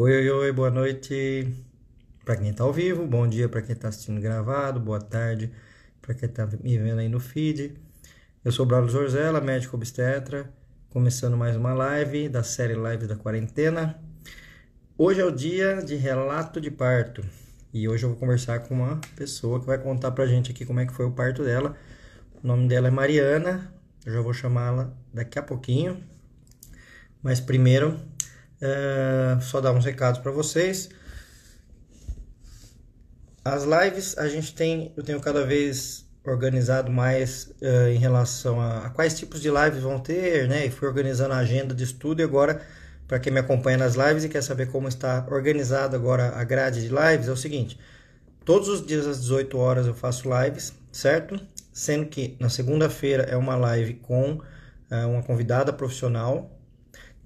Oi, oi, oi, boa noite para quem está ao vivo, bom dia para quem está assistindo gravado, boa tarde para quem está me vendo aí no feed. Eu sou o Braulio Zorzella, médico obstetra, começando mais uma live da série Live da Quarentena. Hoje é o dia de relato de parto e hoje eu vou conversar com uma pessoa que vai contar pra gente aqui como é que foi o parto dela. O nome dela é Mariana, eu já vou chamá-la daqui a pouquinho. Mas primeiro é, só dar uns recados para vocês. As lives a gente tem, eu tenho cada vez organizado mais uh, em relação a, a, quais tipos de lives vão ter, né? E fui organizando a agenda de estudo e agora, para quem me acompanha nas lives e quer saber como está organizada agora a grade de lives, é o seguinte: todos os dias às 18 horas eu faço lives, certo? Sendo que na segunda-feira é uma live com uh, uma convidada profissional,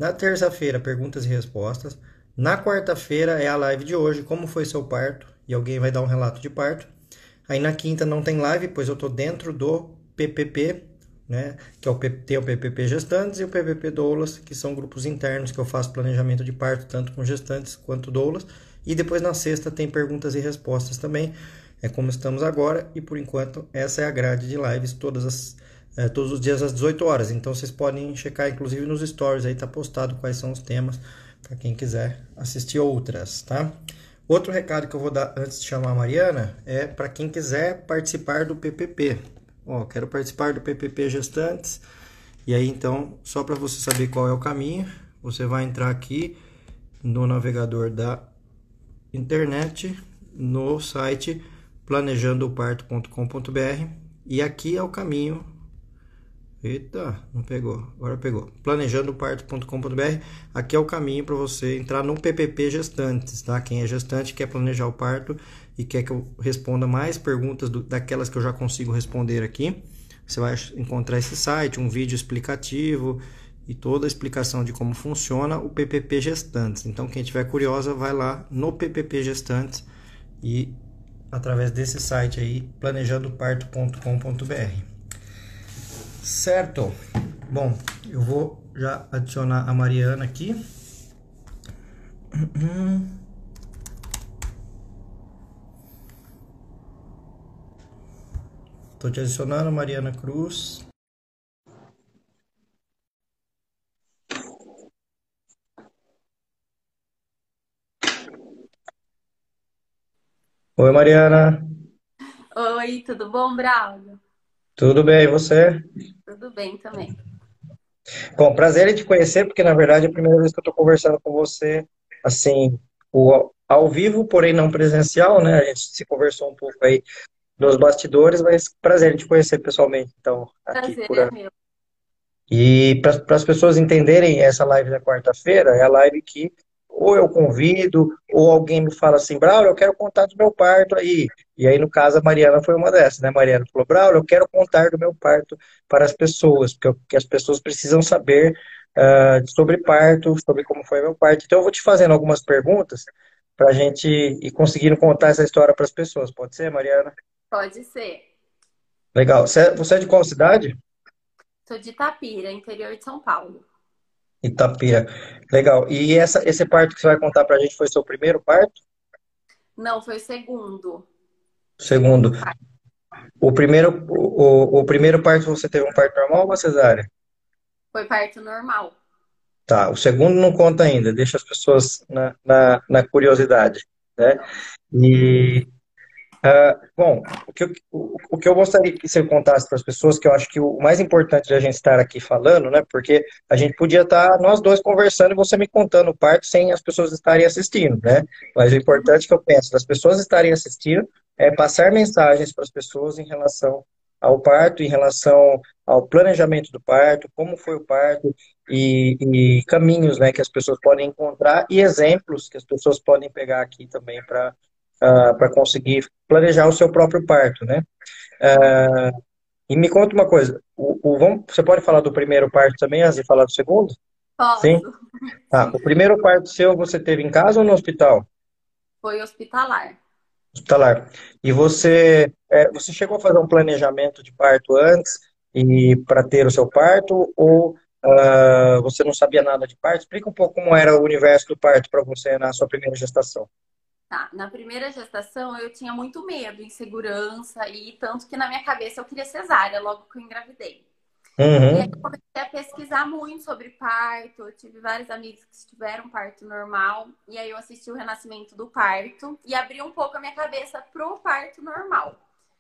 na terça-feira, perguntas e respostas. Na quarta-feira é a live de hoje, como foi seu parto, e alguém vai dar um relato de parto. Aí na quinta não tem live, pois eu estou dentro do PPP, né? Que é o, tem o PPP gestantes e o PPP doulas, que são grupos internos que eu faço planejamento de parto, tanto com gestantes quanto doulas. E depois na sexta tem perguntas e respostas também, é como estamos agora. E por enquanto essa é a grade de lives todas as é, todos os dias às 18 horas. Então vocês podem checar, inclusive nos stories aí tá postado quais são os temas para quem quiser assistir outras, tá? Outro recado que eu vou dar antes de chamar a Mariana é para quem quiser participar do PPP. Ó, quero participar do PPP Gestantes. E aí então, só para você saber qual é o caminho, você vai entrar aqui no navegador da internet, no site planejandoparto.com.br e aqui é o caminho Eita, não pegou. Agora pegou. Planejandoparto.com.br. Aqui é o caminho para você entrar no PPP Gestantes, tá? Quem é gestante quer planejar o parto e quer que eu responda mais perguntas do, daquelas que eu já consigo responder aqui. Você vai encontrar esse site, um vídeo explicativo e toda a explicação de como funciona o PPP Gestantes. Então, quem tiver curiosa, vai lá no PPP Gestantes e através desse site aí, planejandoparto.com.br. Certo. Bom, eu vou já adicionar a Mariana aqui. Estou te adicionando, Mariana Cruz. Oi, Mariana. Oi, tudo bom, Braulio? Tudo bem, e você? Tudo bem também. Bom, prazer em te conhecer, porque na verdade é a primeira vez que eu estou conversando com você, assim, o, ao vivo, porém não presencial, né? A gente se conversou um pouco aí nos bastidores, mas prazer em te conhecer pessoalmente, então, aqui prazer por é meu. E para as pessoas entenderem essa live da quarta-feira, é a live que ou eu convido, ou alguém me fala assim, Braulio, eu quero contar do meu parto aí. E aí, no caso, a Mariana foi uma dessas, né? A Mariana falou, Braulio, eu quero contar do meu parto para as pessoas, porque as pessoas precisam saber uh, sobre parto, sobre como foi meu parto. Então, eu vou te fazendo algumas perguntas para a gente ir conseguindo contar essa história para as pessoas. Pode ser, Mariana? Pode ser. Legal. Você é, você é de qual cidade? Sou de Itapira, interior de São Paulo. Itapira. Legal. E essa, esse parto que você vai contar pra gente foi seu primeiro parto? Não, foi o segundo. Segundo. O primeiro, o, o primeiro parto você teve um parto normal ou cesárea? Foi parto normal. Tá, o segundo não conta ainda, deixa as pessoas na, na, na curiosidade, né? E Uh, bom, o que, eu, o, que eu gostaria que você contasse para as pessoas, que eu acho que o mais importante de a gente estar aqui falando, né? Porque a gente podia estar nós dois conversando e você me contando o parto sem as pessoas estarem assistindo, né? Mas o importante que eu penso das pessoas estarem assistindo é passar mensagens para as pessoas em relação ao parto, em relação ao planejamento do parto, como foi o parto e, e caminhos, né, que as pessoas podem encontrar e exemplos que as pessoas podem pegar aqui também para uh, para conseguir planejar o seu próprio parto, né? Uh, e me conta uma coisa, o, o, vamos, você pode falar do primeiro parto também, antes de falar do segundo? Posso. Sim? Tá, o primeiro parto seu você teve em casa ou no hospital? Foi hospitalar. Hospitalar. E você, é, você chegou a fazer um planejamento de parto antes e para ter o seu parto ou uh, você não sabia nada de parto. Explica um pouco como era o universo do parto para você na sua primeira gestação. Tá, na primeira gestação eu tinha muito medo, insegurança e tanto que na minha cabeça eu queria cesárea logo que eu engravidei. Uhum. E aí eu comecei a pesquisar muito sobre parto. Eu tive vários amigos que tiveram parto normal. E aí eu assisti o renascimento do parto e abri um pouco a minha cabeça pro parto normal.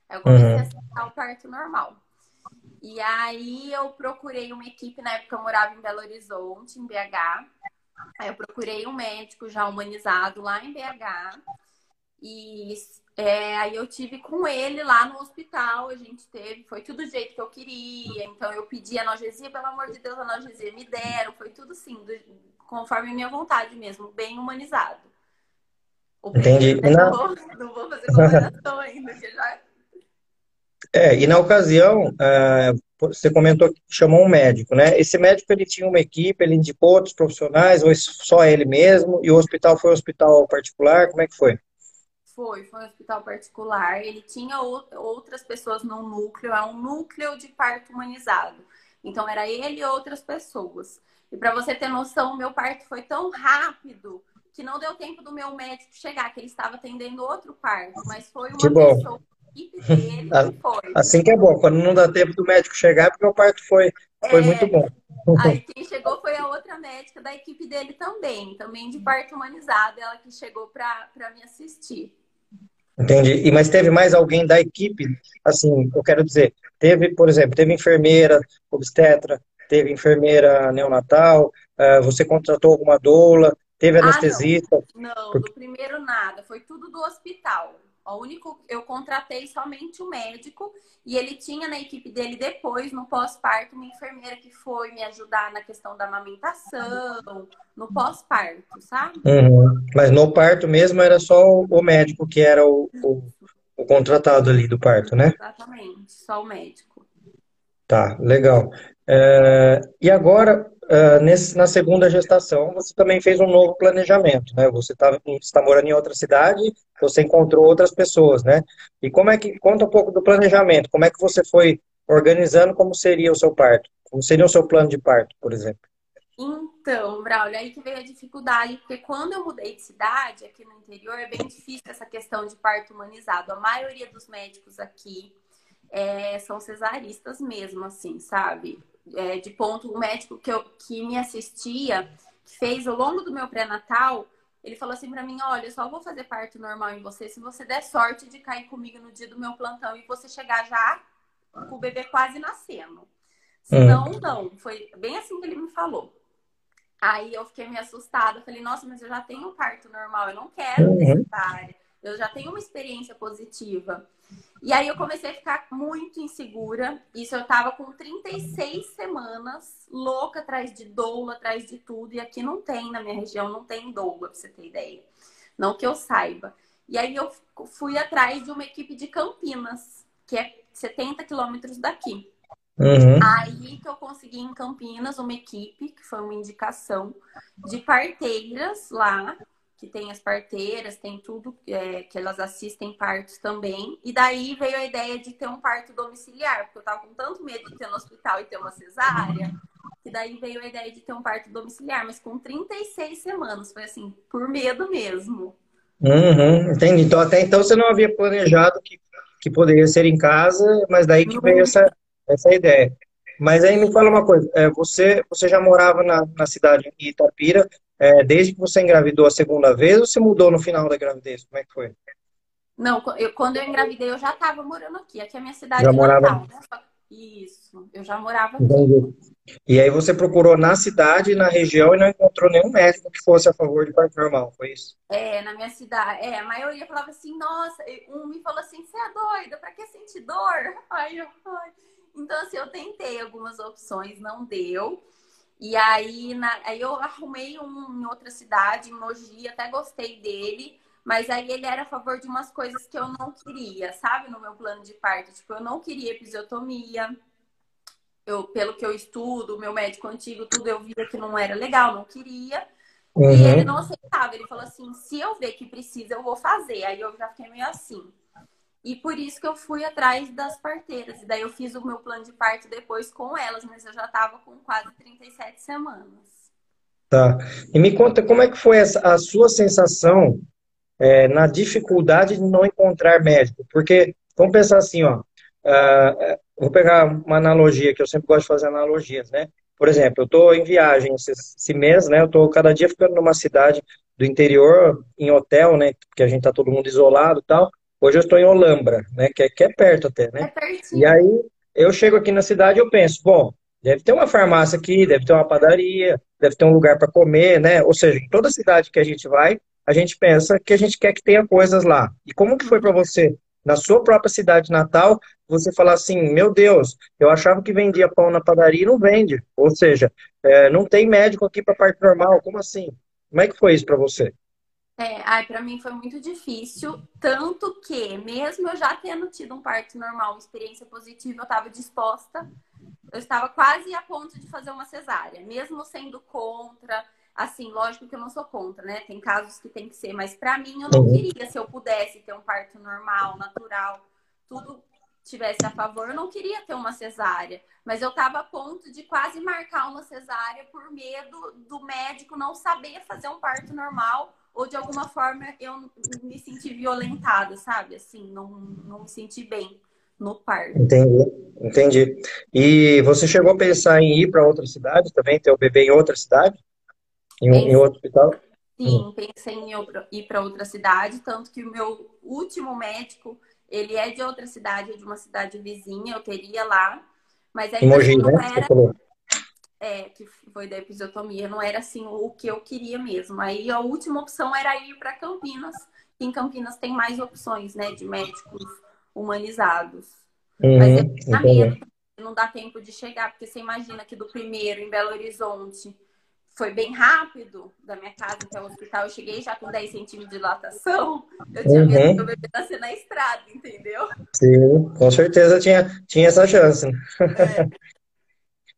Aí eu comecei uhum. a aceitar o parto normal. E aí eu procurei uma equipe, na época eu morava em Belo Horizonte, em BH. Aí eu procurei um médico já humanizado lá em BH. E é, aí eu tive com ele lá no hospital, a gente teve, foi tudo do jeito que eu queria. Então eu pedi analgesia, pelo amor de Deus, analgesia me deram, foi tudo assim, do, conforme minha vontade mesmo, bem humanizado. O Entendi. Não... Não, vou, não vou fazer comparação ainda, que já é, e na ocasião, uh, você comentou que chamou um médico, né? Esse médico, ele tinha uma equipe, ele indicou outros profissionais, ou só ele mesmo, e o hospital foi um hospital particular, como é que foi? Foi, foi um hospital particular, ele tinha outras pessoas no núcleo, é um núcleo de parto humanizado. Então, era ele e outras pessoas. E para você ter noção, o meu parto foi tão rápido que não deu tempo do meu médico chegar, que ele estava atendendo outro parto, mas foi uma pessoa equipe dele foi. Assim que é bom, quando não dá tempo do médico chegar, porque o parto foi, foi é, muito bom. Aí quem chegou foi a outra médica da equipe dele também, também de parto humanizado, ela que chegou para me assistir. Entendi. E mas teve mais alguém da equipe? Assim, eu quero dizer, teve, por exemplo, teve enfermeira, obstetra, teve enfermeira neonatal, uh, você contratou alguma doula, teve anestesista? Ah, não, não Porque... do primeiro nada, foi tudo do hospital. O único, eu contratei somente o médico e ele tinha na equipe dele depois, no pós-parto, uma enfermeira que foi me ajudar na questão da amamentação, no pós-parto, sabe? Uhum. Mas no parto mesmo era só o médico que era o, o, o contratado ali do parto, né? Exatamente, só o médico. Tá, legal. É, e agora, uh, nesse, na segunda gestação, você também fez um novo planejamento, né? Você está tá morando em outra cidade, você encontrou outras pessoas, né? E como é que, conta um pouco do planejamento, como é que você foi organizando como seria o seu parto? Como seria o seu plano de parto, por exemplo? Então, Braulio, aí que veio a dificuldade, porque quando eu mudei de cidade, aqui no interior, é bem difícil essa questão de parto humanizado. A maioria dos médicos aqui é, são cesaristas mesmo, assim, sabe? É, de ponto, o médico que, eu, que me assistia, que fez ao longo do meu pré-natal, ele falou assim para mim: olha, eu só vou fazer parto normal em você se você der sorte de cair comigo no dia do meu plantão e você chegar já com o bebê quase nascendo. Senão, hum. não. Foi bem assim que ele me falou. Aí eu fiquei meio assustada. Falei, nossa, mas eu já tenho parto normal, eu não quero uhum. Eu já tenho uma experiência positiva. E aí eu comecei a ficar muito insegura. Isso eu tava com 36 semanas, louca atrás de doula, atrás de tudo. E aqui não tem, na minha região, não tem doula, pra você ter ideia. Não que eu saiba. E aí eu fui atrás de uma equipe de Campinas, que é 70 quilômetros daqui. Uhum. Aí que eu consegui em Campinas uma equipe, que foi uma indicação, de parteiras lá, que tem as parteiras, tem tudo é, que elas assistem partos também. E daí veio a ideia de ter um parto domiciliar, porque eu tava com tanto medo de ter no hospital e ter uma cesárea, que daí veio a ideia de ter um parto domiciliar, mas com 36 semanas. Foi assim, por medo mesmo. Uhum, entendi. Então, até então você não havia planejado que, que poderia ser em casa, mas daí que veio essa, essa ideia. Mas aí me fala uma coisa, é, você, você já morava na, na cidade de Itapira, é, desde que você engravidou a segunda vez ou você mudou no final da gravidez? Como é que foi? Não, eu, quando eu engravidei eu já estava morando aqui. Aqui é a minha cidade já morava... Natal, né? Isso, eu já morava aqui. Entendi. E aí você procurou na cidade, na região e não encontrou nenhum médico que fosse a favor de parto normal, foi isso? É, na minha cidade. É, a maioria falava assim, nossa, um me falou assim, você é doida, pra que sentir dor? Aí eu, ai. Então, assim, eu tentei algumas opções, não deu. E aí, na, aí eu arrumei um em outra cidade, em Mogi, até gostei dele, mas aí ele era a favor de umas coisas que eu não queria, sabe? No meu plano de parto. Tipo, eu não queria episiotomia. Eu, pelo que eu estudo, meu médico antigo, tudo eu via que não era legal, não queria. Uhum. E ele não aceitava. Ele falou assim: se eu ver que precisa, eu vou fazer. Aí eu já fiquei meio assim. E por isso que eu fui atrás das parteiras. E daí eu fiz o meu plano de parto depois com elas, mas eu já estava com quase 37 semanas. Tá. E me conta como é que foi a sua sensação é, na dificuldade de não encontrar médico? Porque, vamos pensar assim, ó. Uh, vou pegar uma analogia, que eu sempre gosto de fazer analogias, né? Por exemplo, eu estou em viagem esse, esse, mês, né? Eu estou cada dia ficando numa cidade do interior, em hotel, né? Porque a gente tá todo mundo isolado e tal. Hoje eu estou em Olambra, né? Que é, que é perto até, né? É pertinho. E aí eu chego aqui na cidade e eu penso, bom, deve ter uma farmácia aqui, deve ter uma padaria, deve ter um lugar para comer, né? Ou seja, em toda cidade que a gente vai, a gente pensa que a gente quer que tenha coisas lá. E como que foi para você, na sua própria cidade natal, você falar assim, meu Deus, eu achava que vendia pão na padaria e não vende. Ou seja, é, não tem médico aqui para parte normal, como assim? Como é que foi isso para você? É, ai, para mim foi muito difícil, tanto que, mesmo eu já tendo tido um parto normal, uma experiência positiva, eu estava disposta, eu estava quase a ponto de fazer uma cesárea, mesmo sendo contra, assim, lógico que eu não sou contra, né? Tem casos que tem que ser, mas para mim eu não uhum. queria, se eu pudesse ter um parto normal, natural, tudo tivesse a favor, eu não queria ter uma cesárea, mas eu estava a ponto de quase marcar uma cesárea por medo do médico não saber fazer um parto normal ou de alguma forma eu me senti violentada, sabe? Assim, não, não me senti bem no parto. Entendi, entendi. E você chegou a pensar em ir para outra cidade também, ter o bebê em outra cidade? Em, em outro hospital? Sim, hum. pensei em ir para outra cidade, tanto que o meu último médico, ele é de outra cidade, de uma cidade vizinha, eu teria lá, mas aí Mogi, não né? era é, que foi da episiotomia, não era assim o que eu queria mesmo. Aí a última opção era ir para Campinas. Em Campinas tem mais opções, né, de médicos humanizados. Uhum, Mas tinha medo, não dá tempo de chegar, porque você imagina que do primeiro em Belo Horizonte foi bem rápido da minha casa até o hospital. Eu cheguei já com 10 centímetros de dilatação. Eu tinha uhum. medo meu bebê nascer na estrada, entendeu? Sim, com certeza tinha, tinha essa chance. Né? É.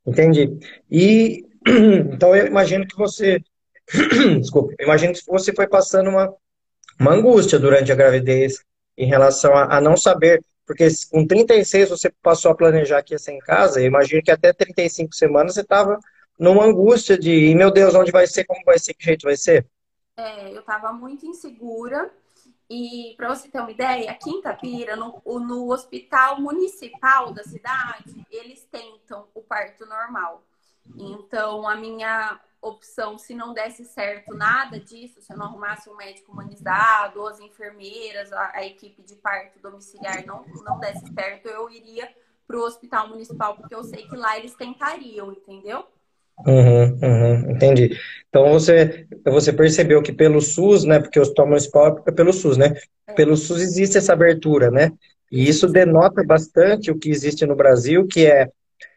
Entendi. E então eu imagino que você, desculpe, eu imagino que você foi passando uma, uma angústia durante a gravidez em relação a, a, não saber, porque com 36 você passou a planejar que ia ser em casa, eu imagino que até 35 semanas você estava numa angústia de, meu Deus, onde vai ser, como vai ser, que jeito vai ser? É, eu estava muito insegura, e para você ter uma ideia, aqui em Itapira, no, no hospital municipal da cidade, eles tentam o parto normal. Então, a minha opção, se não desse certo nada disso, se eu não arrumasse um médico humanizado, ou as enfermeiras, a, a equipe de parto domiciliar não, não desse certo, eu iria para o hospital municipal, porque eu sei que lá eles tentariam, entendeu? Uhum, uhum, entendi. Então você, você percebeu que pelo SUS, né? Porque o hospital municipal é pelo SUS, né? É. Pelo SUS existe essa abertura, né? E isso denota bastante o que existe no Brasil, que é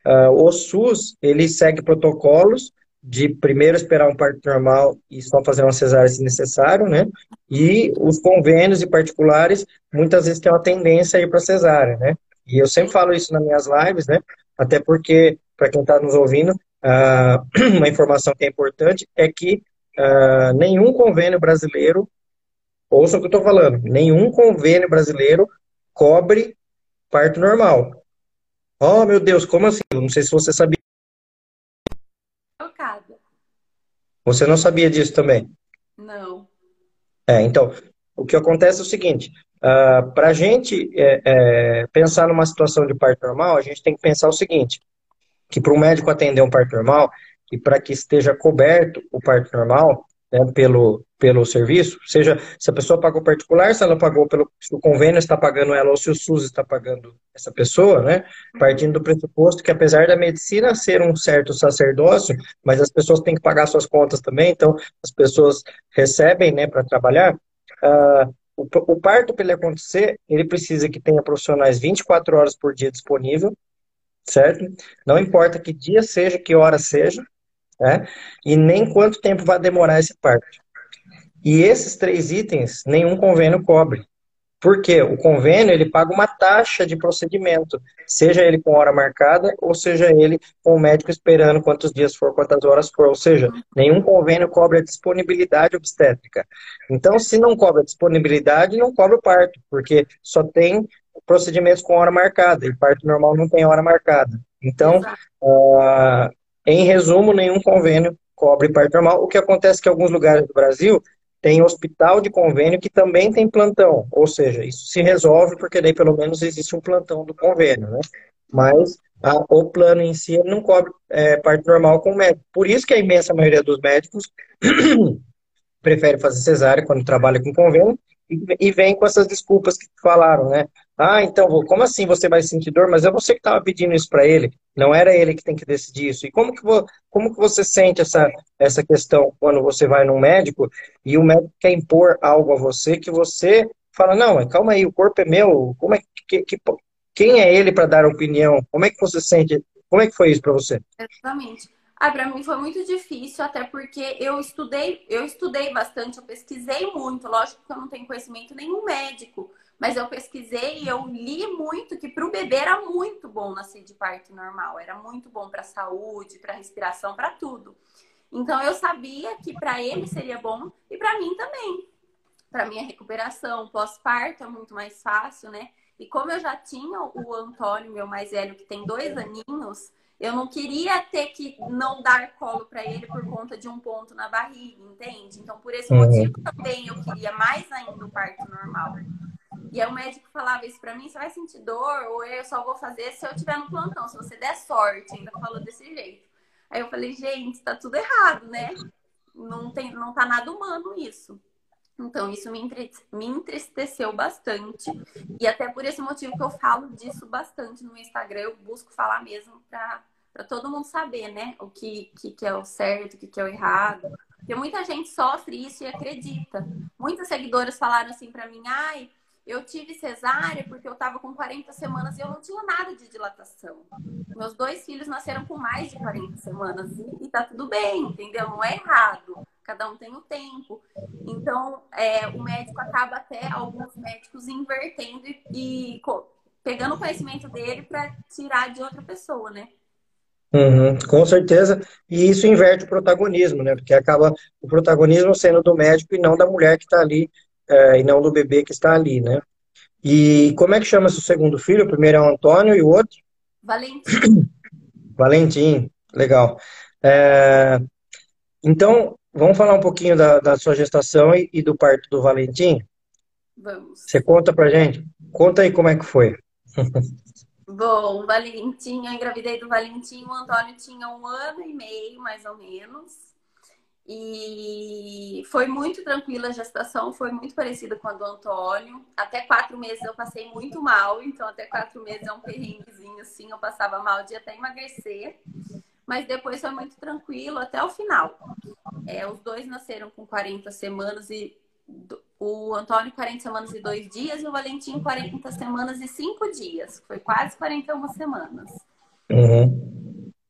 uh, o SUS, ele segue protocolos de primeiro esperar um parto normal e só fazer uma cesárea se necessário, né? E os convênios e particulares muitas vezes têm uma tendência a ir para cesárea, né? E eu sempre falo isso nas minhas lives, né? Até porque, para quem está nos ouvindo, uh, uma informação que é importante é que uh, nenhum convênio brasileiro, ouça o que eu estou falando, nenhum convênio brasileiro cobre parto normal. Oh, meu Deus, como assim? Eu não sei se você sabia. Chocada. Você não sabia disso também? Não. É, então, o que acontece é o seguinte: uh, ah, para a gente é, é, pensar numa situação de parto normal, a gente tem que pensar o seguinte: que para o médico atender um parto normal e para que esteja coberto o parto normal né, pelo, pelo serviço, seja se a pessoa pagou particular, se ela pagou pelo se o convênio está pagando ela ou se o SUS está pagando essa pessoa, né? Partindo do pressuposto que apesar da medicina ser um certo sacerdócio, mas as pessoas têm que pagar suas contas também, então as pessoas recebem, né, para trabalhar. Uh, o, o parto para ele acontecer, ele precisa que tenha profissionais 24 horas por dia disponível, certo? Não importa que dia seja, que hora seja, né? E nem quanto tempo vai demorar esse parto. E esses três itens, nenhum convênio cobre. Porque o convênio ele paga uma taxa de procedimento, seja ele com hora marcada ou seja ele com o médico esperando quantos dias for, quantas horas for. Ou seja, nenhum convênio cobra disponibilidade obstétrica. Então, se não cobra disponibilidade, não cobra o parto, porque só tem procedimentos com hora marcada e parto normal não tem hora marcada. Então, uh, em resumo, nenhum convênio cobre parto normal. O que acontece é que em alguns lugares do Brasil tem hospital de convênio que também tem plantão, ou seja, isso se resolve porque daí pelo menos existe um plantão do convênio, né? Mas a, o plano em si não cobre é, parte normal com o médico. Por isso que a imensa maioria dos médicos prefere fazer cesárea quando trabalha com convênio e, e vem com essas desculpas que falaram, né? Ah, então, como assim você vai sentir dor? Mas é você que estava pedindo isso para ele, não era ele que tem que decidir isso. E como que, como que você sente essa, essa questão quando você vai num médico e o médico quer impor algo a você que você fala, não, calma aí, o corpo é meu, como é que, que quem é ele para dar opinião? Como é que você sente? Como é que foi isso para você? Exatamente. Ah, para mim foi muito difícil, até porque eu estudei, eu estudei bastante, eu pesquisei muito, lógico que eu não tenho conhecimento nenhum médico, mas eu pesquisei e eu li muito que para o bebê era muito bom nascer de parto normal, era muito bom para a saúde, para a respiração, para tudo. Então eu sabia que para ele seria bom e para mim também. Para minha recuperação pós-parto é muito mais fácil, né? E como eu já tinha o Antônio, meu mais velho, que tem dois aninhos, eu não queria ter que não dar colo para ele por conta de um ponto na barriga, entende? Então, por esse motivo também eu queria mais ainda o parto normal. E aí o médico falava isso pra mim, você vai sentir dor, ou eu só vou fazer se eu tiver no plantão, se você der sorte, ainda falou desse jeito. Aí eu falei, gente, tá tudo errado, né? Não, tem, não tá nada humano isso. Então, isso me, me entristeceu bastante. E até por esse motivo que eu falo disso bastante no Instagram, eu busco falar mesmo pra, pra todo mundo saber, né? O que, que, que é o certo, o que, que é o errado. Porque muita gente sofre isso e acredita. Muitas seguidoras falaram assim pra mim, ai, eu tive cesárea porque eu estava com 40 semanas e eu não tinha nada de dilatação. Meus dois filhos nasceram com mais de 40 semanas e, e tá tudo bem, entendeu? Não é errado. Cada um tem o tempo. Então, é, o médico acaba até, alguns médicos, invertendo e, e pegando o conhecimento dele para tirar de outra pessoa, né? Uhum, com certeza. E isso inverte o protagonismo, né? Porque acaba o protagonismo sendo do médico e não da mulher que está ali é, e não do bebê que está ali, né? E como é que chama seu segundo filho? O primeiro é o Antônio e o outro? Valentim. Valentim, legal. É, então, vamos falar um pouquinho da, da sua gestação e, e, do parto do Valentim? Vamos. Você conta pra gente? Conta aí como é que foi. Bom, Valentim, eu engravidei do Valentim, o Antônio tinha um ano e meio, mais ou menos. E foi muito tranquila a gestação, foi muito parecida com a do Antônio. Até quatro meses eu passei muito mal, então até quatro meses é um perrenguezinho assim, eu passava mal de até emagrecer. Mas depois foi muito tranquilo até o final. É, os dois nasceram com 40 semanas e o Antônio 40 semanas e dois dias e o Valentim 40 semanas e cinco dias. Foi quase 41 semanas. Uhum.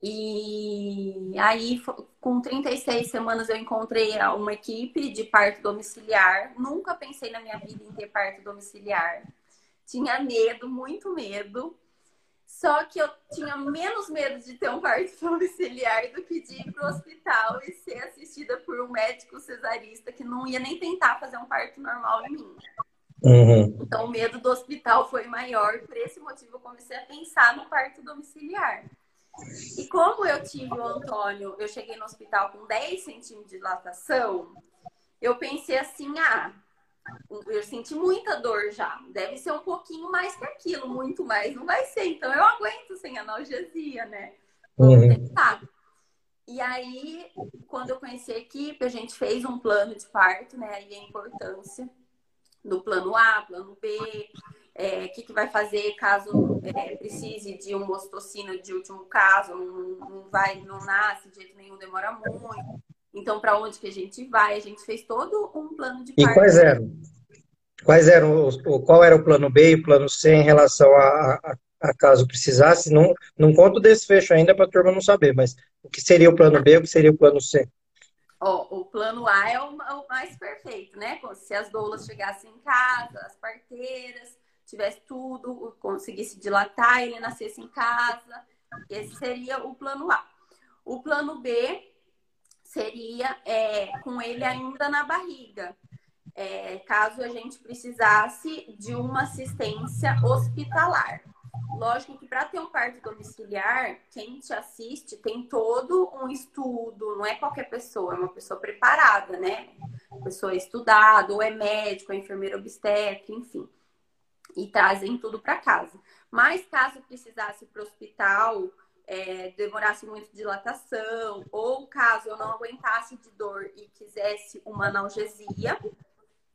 E aí, com 36 semanas, eu encontrei uma equipe de parto domiciliar. Nunca pensei na minha vida em ter parto domiciliar. Tinha medo, muito medo. Só que eu tinha menos medo de ter um parto domiciliar do que de ir para o hospital e ser assistida por um médico cesarista que não ia nem tentar fazer um parto normal em mim. Uhum. Então, o medo do hospital foi maior. Por esse motivo, eu comecei a pensar no parto domiciliar. E como eu tive o Antônio, eu cheguei no hospital com 10 centímetros de dilatação, eu pensei assim, ah, eu senti muita dor já. Deve ser um pouquinho mais que aquilo, muito mais não vai ser. Então eu aguento sem analgesia, né? Vamos uhum. tentar. E aí, quando eu conheci a equipe, a gente fez um plano de parto, né? Aí a importância do plano A, plano B, é, o que, que vai fazer caso é, precise de um ostocino de último caso, não, não, vai, não nasce de jeito nenhum, demora muito. Então, para onde que a gente vai? A gente fez todo um plano de E quais eram? Quais eram os, qual era o plano B e o plano C em relação a, a, a caso precisasse? Não, não conto o desfecho ainda para a turma não saber, mas o que seria o plano B e o que seria o plano C? Ó, o plano A é o, o, mais perfeito, né? Se as doulas chegassem em casa, as parteiras, tivesse tudo, conseguisse dilatar, ele nascesse em casa. Esse seria o plano A. O plano B seria é, com ele ainda na barriga. É, caso a gente precisasse de uma assistência hospitalar. Lógico que para ter um parto domiciliar, quem te assiste tem todo um estudo, não é qualquer pessoa, é uma pessoa preparada, né? Pessoa estudada, ou é médico, é enfermeira obstétrica, enfim. E trazem tudo para casa. Mas caso precisasse ir para o hospital, é, demorasse muito dilatação, ou caso eu não aguentasse de dor e quisesse uma analgesia,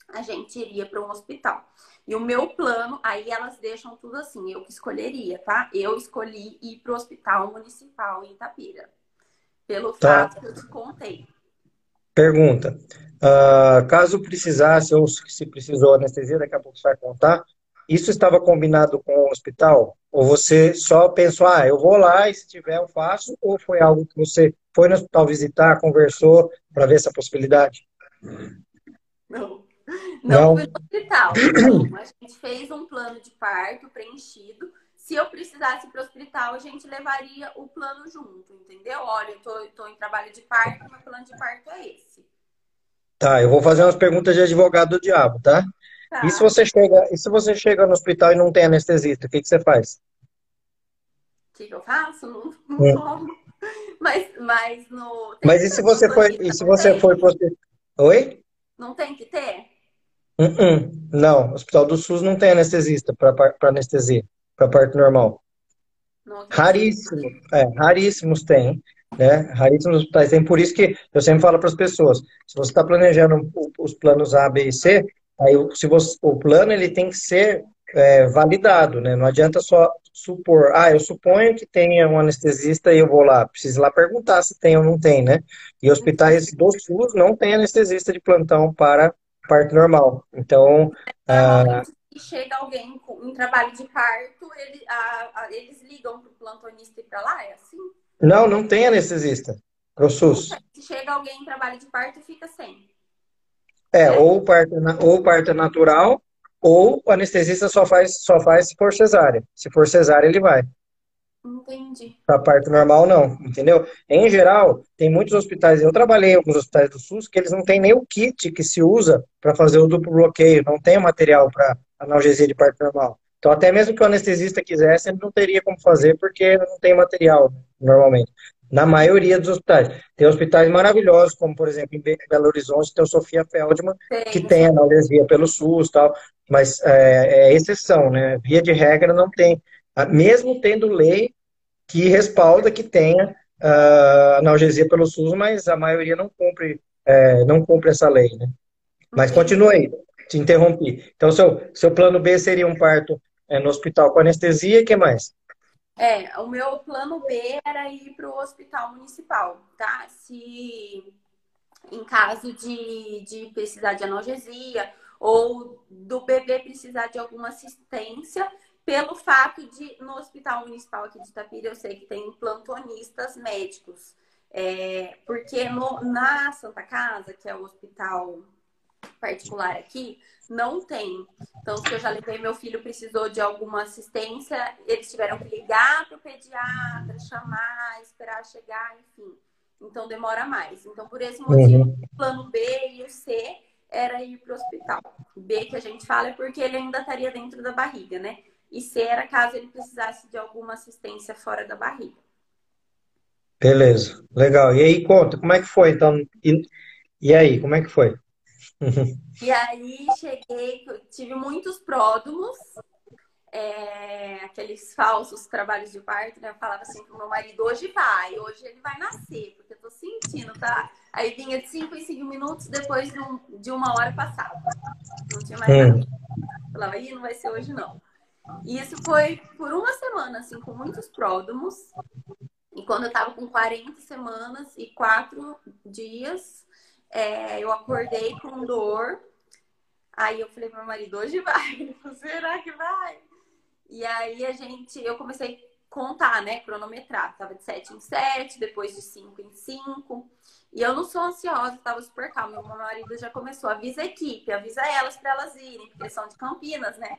a gente iria para um hospital. E o meu plano, aí elas deixam tudo assim, eu que escolheria, tá? Eu escolhi ir para o hospital municipal em Itapira, pelo tá. fato que eu te contei. Pergunta: uh, caso precisasse, ou se precisou anestesia, daqui a pouco você vai contar, isso estava combinado com o hospital? Ou você só pensou, ah, eu vou lá e se tiver eu faço? Ou foi algo que você foi no hospital visitar, conversou para ver essa possibilidade? Não. Não, não. fui no hospital. Não. A gente fez um plano de parto preenchido. Se eu precisasse para o hospital, a gente levaria o plano junto, entendeu? Olha, eu tô, em trabalho de parto, meu plano de parto é esse. Tá, eu vou fazer umas perguntas de advogado do diabo, tá? Tá. E se você chega, e se você chega no hospital e não tem anestesista, o que, que você faz? O que, que eu faço? Não, não hum. Mas, mas no. Mas e se você foi, e se você foi pro? Oi? Não tem que ter? Uh -uh. Não, o Hospital do SUS não tem anestesista para anestesia, para parto normal. Raríssimo, é, raríssimos tem, né? Raríssimos hospitais tem. Por isso que eu sempre falo para as pessoas: se você está planejando os planos A, B e C, aí se você, o plano ele tem que ser é, validado, né? Não adianta só supor, ah, eu suponho que tenha um anestesista e eu vou lá. Preciso lá perguntar se tem ou não tem, né? E hospitais do SUS não tem anestesista de plantão para parto normal. Então. Ah, chega alguém em trabalho de parto, ele, a, a, eles ligam para o plantonista e para lá? É assim? Não, não tem anestesista para o SUS. Se chega alguém em trabalho de parto, fica sem. É, é. Ou, parto, ou parto natural, ou o anestesista só faz, só faz se for cesárea. Se for cesárea, ele vai. Entendi. Para parto normal, não, entendeu? Em geral, tem muitos hospitais, eu trabalhei em alguns hospitais do SUS, que eles não têm nem o kit que se usa para fazer o duplo bloqueio, não tem o material para analgesia de parto normal. Então, até mesmo que o anestesista quisesse, ele não teria como fazer, porque não tem material, normalmente. Na maioria dos hospitais. Tem hospitais maravilhosos, como, por exemplo, em Belo Horizonte, tem o Sofia Feldman, Sim. que tem analgesia pelo SUS tal, mas é, é exceção, né? Via de regra, não tem. Ah, mesmo tendo lei que respalda que tenha uh, analgesia pelo SUS, mas a maioria não cumpre, é, não cumpre essa lei, né? Mas continua aí, te interrompi. Então, seu, seu plano B seria um parto é, no hospital com anestesia, e que mais? É, o meu plano B era ir para o hospital municipal, tá? Se em caso de, de precisar de analgesia ou do bebê precisar de alguma assistência, pelo fato de, no Hospital Municipal aqui de Itapira, eu sei que tem plantonistas médicos. É, porque no, na Santa Casa, que é o hospital particular aqui, não tem. Então, se eu já levei meu filho, precisou de alguma assistência, eles tiveram que ligar para o pediatra, chamar, esperar chegar, enfim. Então, demora mais. Então, por esse motivo, uhum. o plano B e o C era ir para o hospital. B, que a gente fala, é porque ele ainda estaria dentro da barriga, né? e C era caso ele precisasse de alguma assistência fora da barriga. Beleza, legal. E aí, conta, como é que foi então? E, e aí, como é que foi? E aí, cheguei, tive muitos pródomos, é, aqueles falsos trabalhos de parto, né? Eu falava assim pro meu marido, hoje vai, hoje ele vai nascer, porque eu tô sentindo, tá? Aí vinha de 5 em 5 minutos, depois de, um, de, uma hora passava. Não tinha mais hum. nada. Falava, ih, não vai ser hoje não. E isso foi por uma semana, assim, com muitos pródomos. E quando eu tava com 40 semanas e 4 dias, é, eu acordei com dor. Aí eu falei pro meu marido, hoje vai. Será que vai? E aí a gente, eu comecei contar, né? Cronometrar. Tava de 7 em 7, depois de 5 em 5. E eu não sou ansiosa, tava super calma. Meu marido já começou. Avisa a equipe, avisa elas para elas irem, porque são de Campinas, né?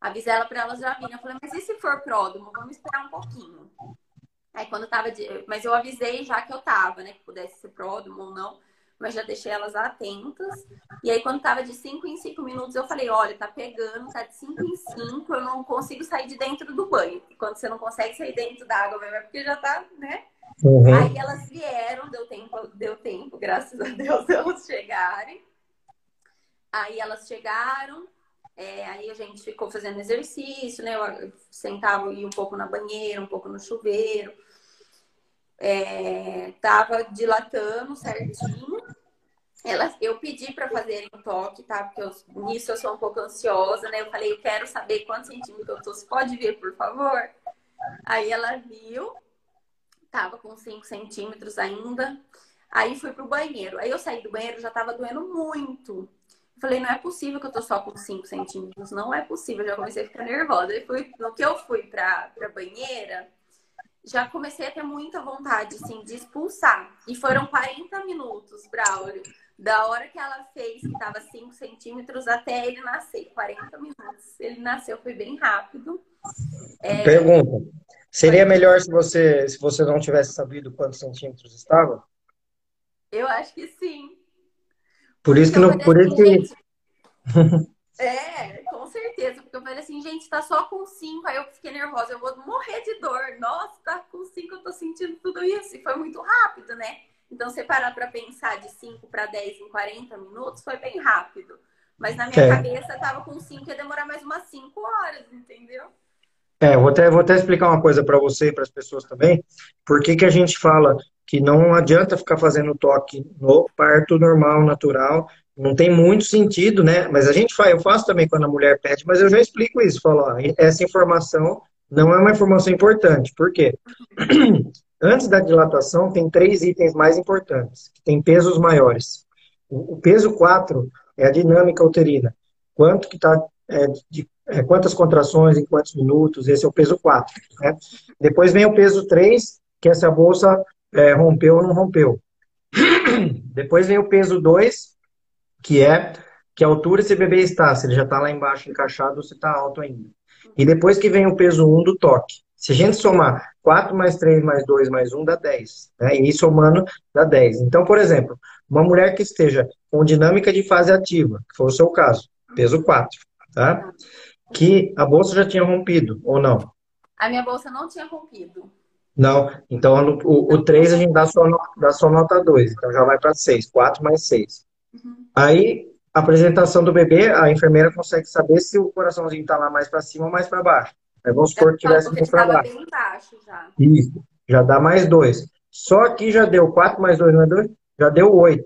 Avisa ela para elas já virem. Eu falei, mas e se for pródromo? Vamos esperar um pouquinho. Aí quando tava de... Mas eu avisei já que eu tava, né? Que pudesse ser pródromo ou não mas já deixei elas atentas. E aí, quando tava de 5 em 5 minutos, eu falei: olha, tá pegando, tá de 5 em 5, eu não consigo sair de dentro do banho. E quando você não consegue sair dentro da água, é porque já tá, né? Uhum. Aí elas vieram, deu tempo, deu tempo, graças a Deus, elas chegarem. Aí elas chegaram, é, aí a gente ficou fazendo exercício, né? Eu sentava e um pouco na banheira, um pouco no chuveiro é, tava dilatando certinho. Ela, eu pedi para fazerem um toque, tá? Porque eu, nisso eu sou um pouco ansiosa, né? Eu falei, eu quero saber quantos centímetros eu tô. Você pode ver, por favor? Aí ela viu, tava com 5 centímetros ainda. Aí fui pro banheiro. Aí eu saí do banheiro, já tava doendo muito. Falei, não é possível que eu tô só com 5 centímetros. Não é possível. Já comecei a ficar nervosa. Aí fui, no que eu fui pra, pra banheira, já comecei a ter muita vontade, assim, de expulsar. E foram 40 minutos, Braulio. Da hora que ela fez, que tava 5 centímetros, até ele nascer. 40 minutos. Ele nasceu, foi bem rápido. É... Pergunta. Seria melhor se você, se você não tivesse sabido quantos centímetros estava? Eu acho que sim. Por isso que não. Por isso que... É, com certeza. Porque eu falei assim, gente, tá só com cinco. Aí eu fiquei nervosa, eu vou morrer de dor. Nossa, tá com cinco, eu tô sentindo tudo isso. E foi muito rápido, né? Então, você parar pra pensar de 5 para 10 em 40 minutos, foi bem rápido. Mas na minha é. cabeça, tava com 5 ia demorar mais umas 5 horas, entendeu? É, vou até, vou até explicar uma coisa para você e para as pessoas também. Por que, que a gente fala que não adianta ficar fazendo toque no parto normal, natural, não tem muito sentido, né? Mas a gente faz, eu faço também quando a mulher pede, mas eu já explico isso, falo, ó, essa informação não é uma informação importante. Por quê? Antes da dilatação, tem três itens mais importantes, que tem pesos maiores. O, peso 4 é a dinâmica uterina. Quanto que tá, é, de, é, quantas contrações em quantos minutos, esse é o peso 4. Né? Depois vem o peso 3, que é se a bolsa é, rompeu ou não rompeu. Depois vem o peso 2, que é que altura esse bebê está, se ele já está lá embaixo encaixado ou se está alto ainda. E depois que vem o peso 1 do toque. Se a gente somar 4 mais 3 mais 2 mais 1 dá 10. Né? E somando dá 10. Então, por exemplo, uma mulher que esteja com dinâmica de fase ativa, que foi o seu caso, peso 4, tá? Que a bolsa já tinha rompido, ou não? A minha bolsa não tinha rompido. Não, então o, o 3 a gente dá só, dá só nota 2, então já vai para 6, 4 mais 6. Uhum. Aí, a apresentação do bebê, a enfermeira consegue saber se o coraçãozinho está lá mais para cima ou mais para baixo. Aí vamos supor que tivesse mais para baixo. Bem baixo já. Isso, já dá mais 2. Só que já deu 4 mais 2 não é 2? Já deu 8.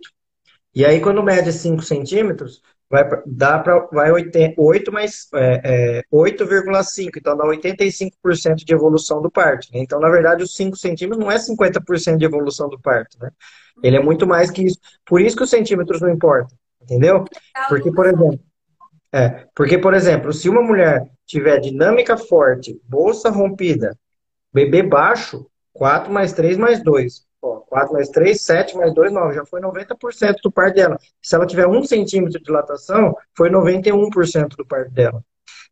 E aí, quando mede 5 centímetros, vai dá para vai 8, 8 mais é, é, 8,5, então dá 85% de evolução do parto. Né? Então, na verdade, os 5 centímetros não é 50% de evolução do parto, né? Ele é muito mais que isso. Por isso que os centímetros não importam, entendeu? Porque, por exemplo, é, porque, por exemplo, se uma mulher tiver dinâmica forte, bolsa rompida, bebê baixo, 4 mais 3 mais 2. Ó, 4 mais 3, 7 mais 2, 9. Já foi 90% do par dela. Se ela tiver 1 centímetro de dilatação, foi 91% do par dela.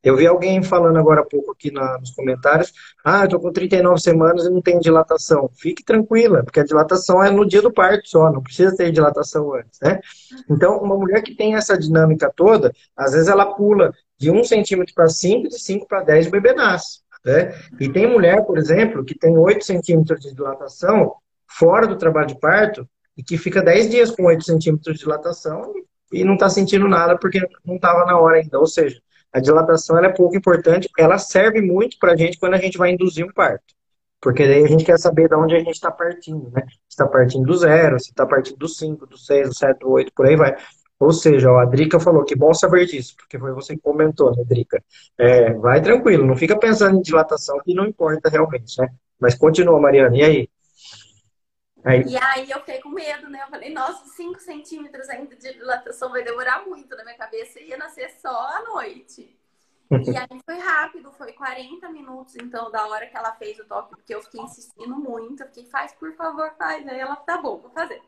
Eu vi alguém falando agora há pouco aqui na, nos comentários, ah, eu tô com 39 semanas e não tenho dilatação. Fique tranquila, porque a dilatação é no dia do parto só, não precisa ter dilatação antes, né? Então, uma mulher que tem essa dinâmica toda, às vezes ela pula de 1 centímetro para 5, de 5 para 10 o bebê nasce. Né? E tem mulher, por exemplo, que tem 8 centímetros de dilatação fora do trabalho de parto e que fica 10 dias com 8 centímetros de dilatação e não está sentindo nada porque não estava na hora ainda. Ou seja, a dilatação é pouco importante, ela serve muito para a gente quando a gente vai induzir um parto. Porque daí a gente quer saber de onde a gente está partindo, né? Se está partindo do zero, se está partindo do 5, do 6, do 7, do 8, por aí vai. Ou seja, a Drica falou que bom saber disso, porque foi você que comentou, né, Drica? É, vai tranquilo, não fica pensando em dilatação, que não importa realmente, né? Mas continua, Mariana, e aí? Aí? E aí eu fiquei com medo, né? Eu falei, nossa, 5 centímetros ainda de dilatação vai demorar muito na minha cabeça, ia nascer só à noite. E aí foi rápido, foi 40 minutos, então, da hora que ela fez o toque, porque eu fiquei insistindo muito. Eu fiquei, faz, por favor, faz. Aí ela, tá bom, vou fazer.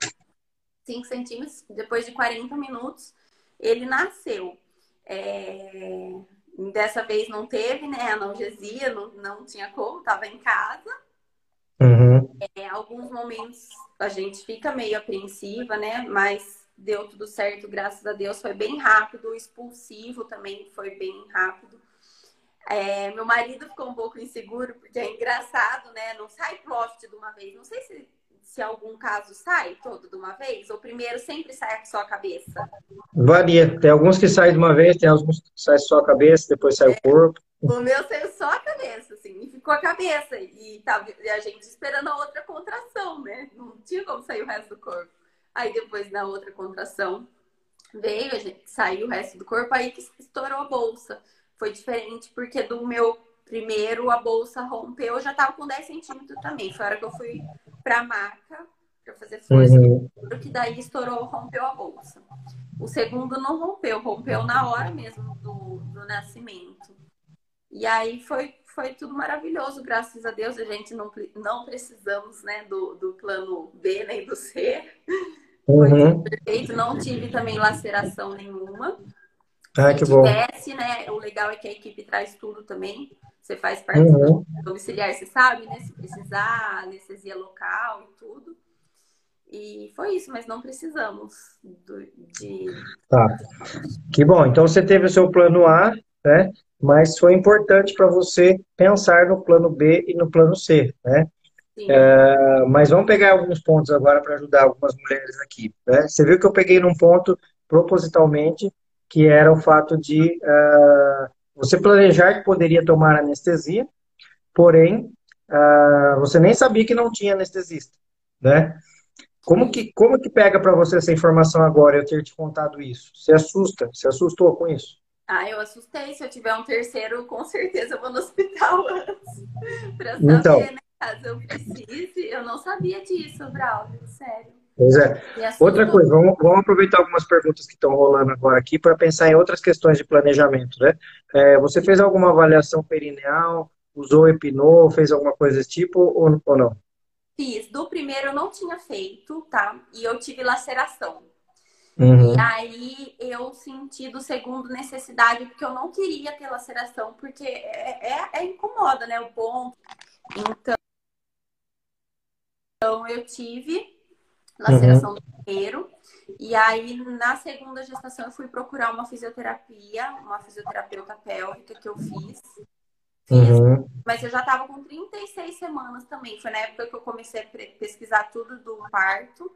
5 centímetros, depois de 40 minutos, ele nasceu. É... Dessa vez não teve, né, analgesia, não, não tinha como, tava em casa. Uhum. É, alguns momentos a gente fica meio apreensiva, né, mas deu tudo certo, graças a Deus, foi bem rápido, o expulsivo também foi bem rápido. É, meu marido ficou um pouco inseguro, porque é engraçado, né? Não sai ploft de uma vez. Não sei se, se algum caso sai todo de uma vez, ou primeiro sempre sai só a cabeça. Varia. Tem alguns que saem de uma vez, tem alguns que saem só a cabeça, depois sai é, o corpo. O meu saiu só a cabeça, assim, e ficou a cabeça. E, tava, e a gente esperando a outra contração, né? Não tinha como sair o resto do corpo. Aí depois na outra contração veio, a gente saiu o resto do corpo, aí que estourou a bolsa. Foi diferente porque do meu primeiro a bolsa rompeu, eu já tava com 10 centímetros também. Foi a hora que eu fui pra maca para fazer força, uhum. que daí estourou, rompeu a bolsa. O segundo não rompeu, rompeu na hora mesmo do, do nascimento. E aí foi, foi tudo maravilhoso, graças a Deus. A gente não, não precisamos né, do, do plano B nem do C. Uhum. Foi perfeito, não tive também laceração nenhuma. Ah, que bom. Tivesse, né? O legal é que a equipe traz tudo também. Você faz parte uhum. do domiciliar, você sabe, né? Se precisar, anestesia local e tudo. E foi isso, mas não precisamos do, de. Tá. Que bom. Então você teve o seu plano A, né? Mas foi importante para você pensar no plano B e no plano C, né? É, mas vamos pegar alguns pontos agora para ajudar algumas mulheres aqui. Né? Você viu que eu peguei num ponto propositalmente, que era o fato de uh, você planejar que poderia tomar anestesia, porém uh, você nem sabia que não tinha anestesista, né? Como que, como que pega para você essa informação agora, eu ter te contado isso? Você assusta? Você assustou com isso? Ah, eu assustei. Se eu tiver um terceiro, com certeza eu vou no hospital antes. pra saber, então, né? Caso eu precise. Eu não sabia disso, Braulio, sério. Pois é. Outra coisa, vamos, vamos, aproveitar algumas perguntas que estão rolando agora aqui para pensar em outras questões de planejamento, né? É, você fez alguma avaliação perineal, usou Epinô, fez alguma coisa desse tipo ou, ou não? Fiz. Do primeiro eu não tinha feito, tá? E eu tive laceração. Uhum. E aí eu senti do segundo necessidade, porque eu não queria ter laceração, porque é, é, é incomoda, né? O ponto. Então, então eu tive laceração uhum. do primeiro. E aí, na segunda gestação, eu fui procurar uma fisioterapia, uma fisioterapeuta pélvica que eu fiz. Uhum. Mas eu já estava com 36 semanas também. Foi na época que eu comecei a pesquisar tudo do parto.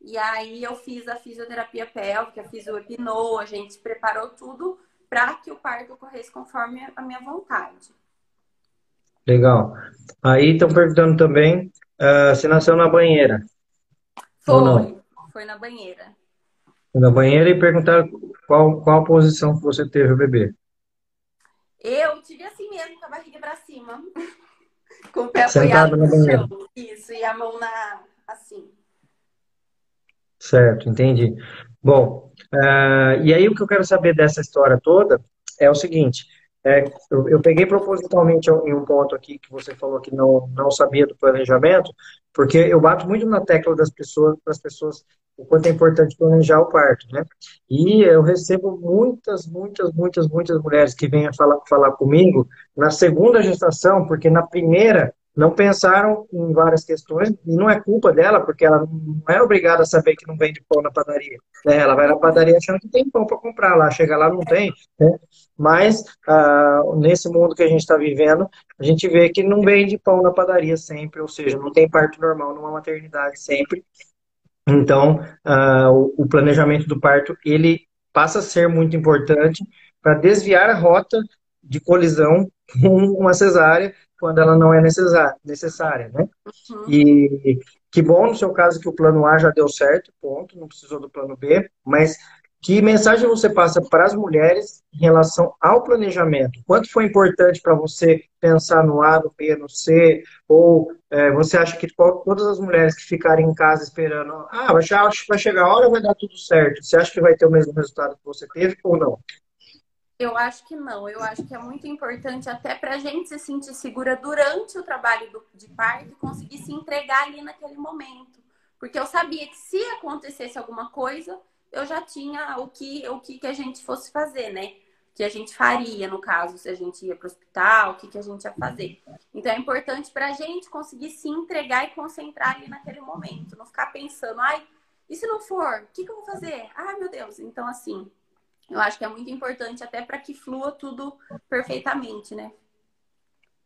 E aí eu fiz a fisioterapia pélvica, fiz o epinô, a gente preparou tudo para que o parto ocorresse conforme a minha vontade. Legal. Aí estão perguntando também uh, se nasceu na banheira. Foi, foi na banheira. Na banheira e perguntaram qual, qual posição que você teve o bebê. Eu tive assim mesmo, com a barriga para cima. com o pé Sentado apoiado no chão. Isso, e a mão na assim. Certo, entendi. Bom, uh, e aí o que eu quero saber dessa história toda é o seguinte: é, eu, eu, peguei propositalmente em um ponto aqui que você falou que não, não sabia do planejamento, porque eu bato muito na tecla das pessoas, das pessoas o quanto é importante planejar o parto, né? E eu recebo muitas, muitas, muitas, muitas mulheres que vêm falar, falar comigo na segunda gestação, porque na primeira não pensaram em várias questões, e não é culpa dela, porque ela não é obrigada a saber que não vende pão na padaria. Né? Ela vai na padaria achando que tem pão para comprar lá, chega lá não tem. Né? Mas, ah, nesse mundo que a gente está vivendo, a gente vê que não vende pão na padaria sempre, ou seja, não tem parto normal numa maternidade sempre. Então, ah, o, o planejamento do parto, ele passa a ser muito importante para desviar a rota de colisão uma cesárea quando ela não é necessária, né? Uhum. E que bom no seu caso que o plano A já deu certo, ponto, não precisou do plano B, mas que mensagem você passa para as mulheres em relação ao planejamento? Quanto foi importante para você pensar no A, no B, no C? Ou é, você acha que todas as mulheres que ficarem em casa esperando, ah, vai chegar, vai chegar a hora, vai dar tudo certo? Você acha que vai ter o mesmo resultado que você teve ou não? Eu acho que não. Eu acho que é muito importante até para a gente se sentir segura durante o trabalho do, de parto e conseguir se entregar ali naquele momento. Porque eu sabia que se acontecesse alguma coisa, eu já tinha o que, o que, que a gente fosse fazer, né? que a gente faria, no caso, se a gente ia para o hospital, o que, que a gente ia fazer. Então, é importante para a gente conseguir se entregar e concentrar ali naquele momento. Não ficar pensando, ai, e se não for? O que, que eu vou fazer? Ai, meu Deus. Então, assim, eu acho que é muito importante até para que flua tudo perfeitamente, né?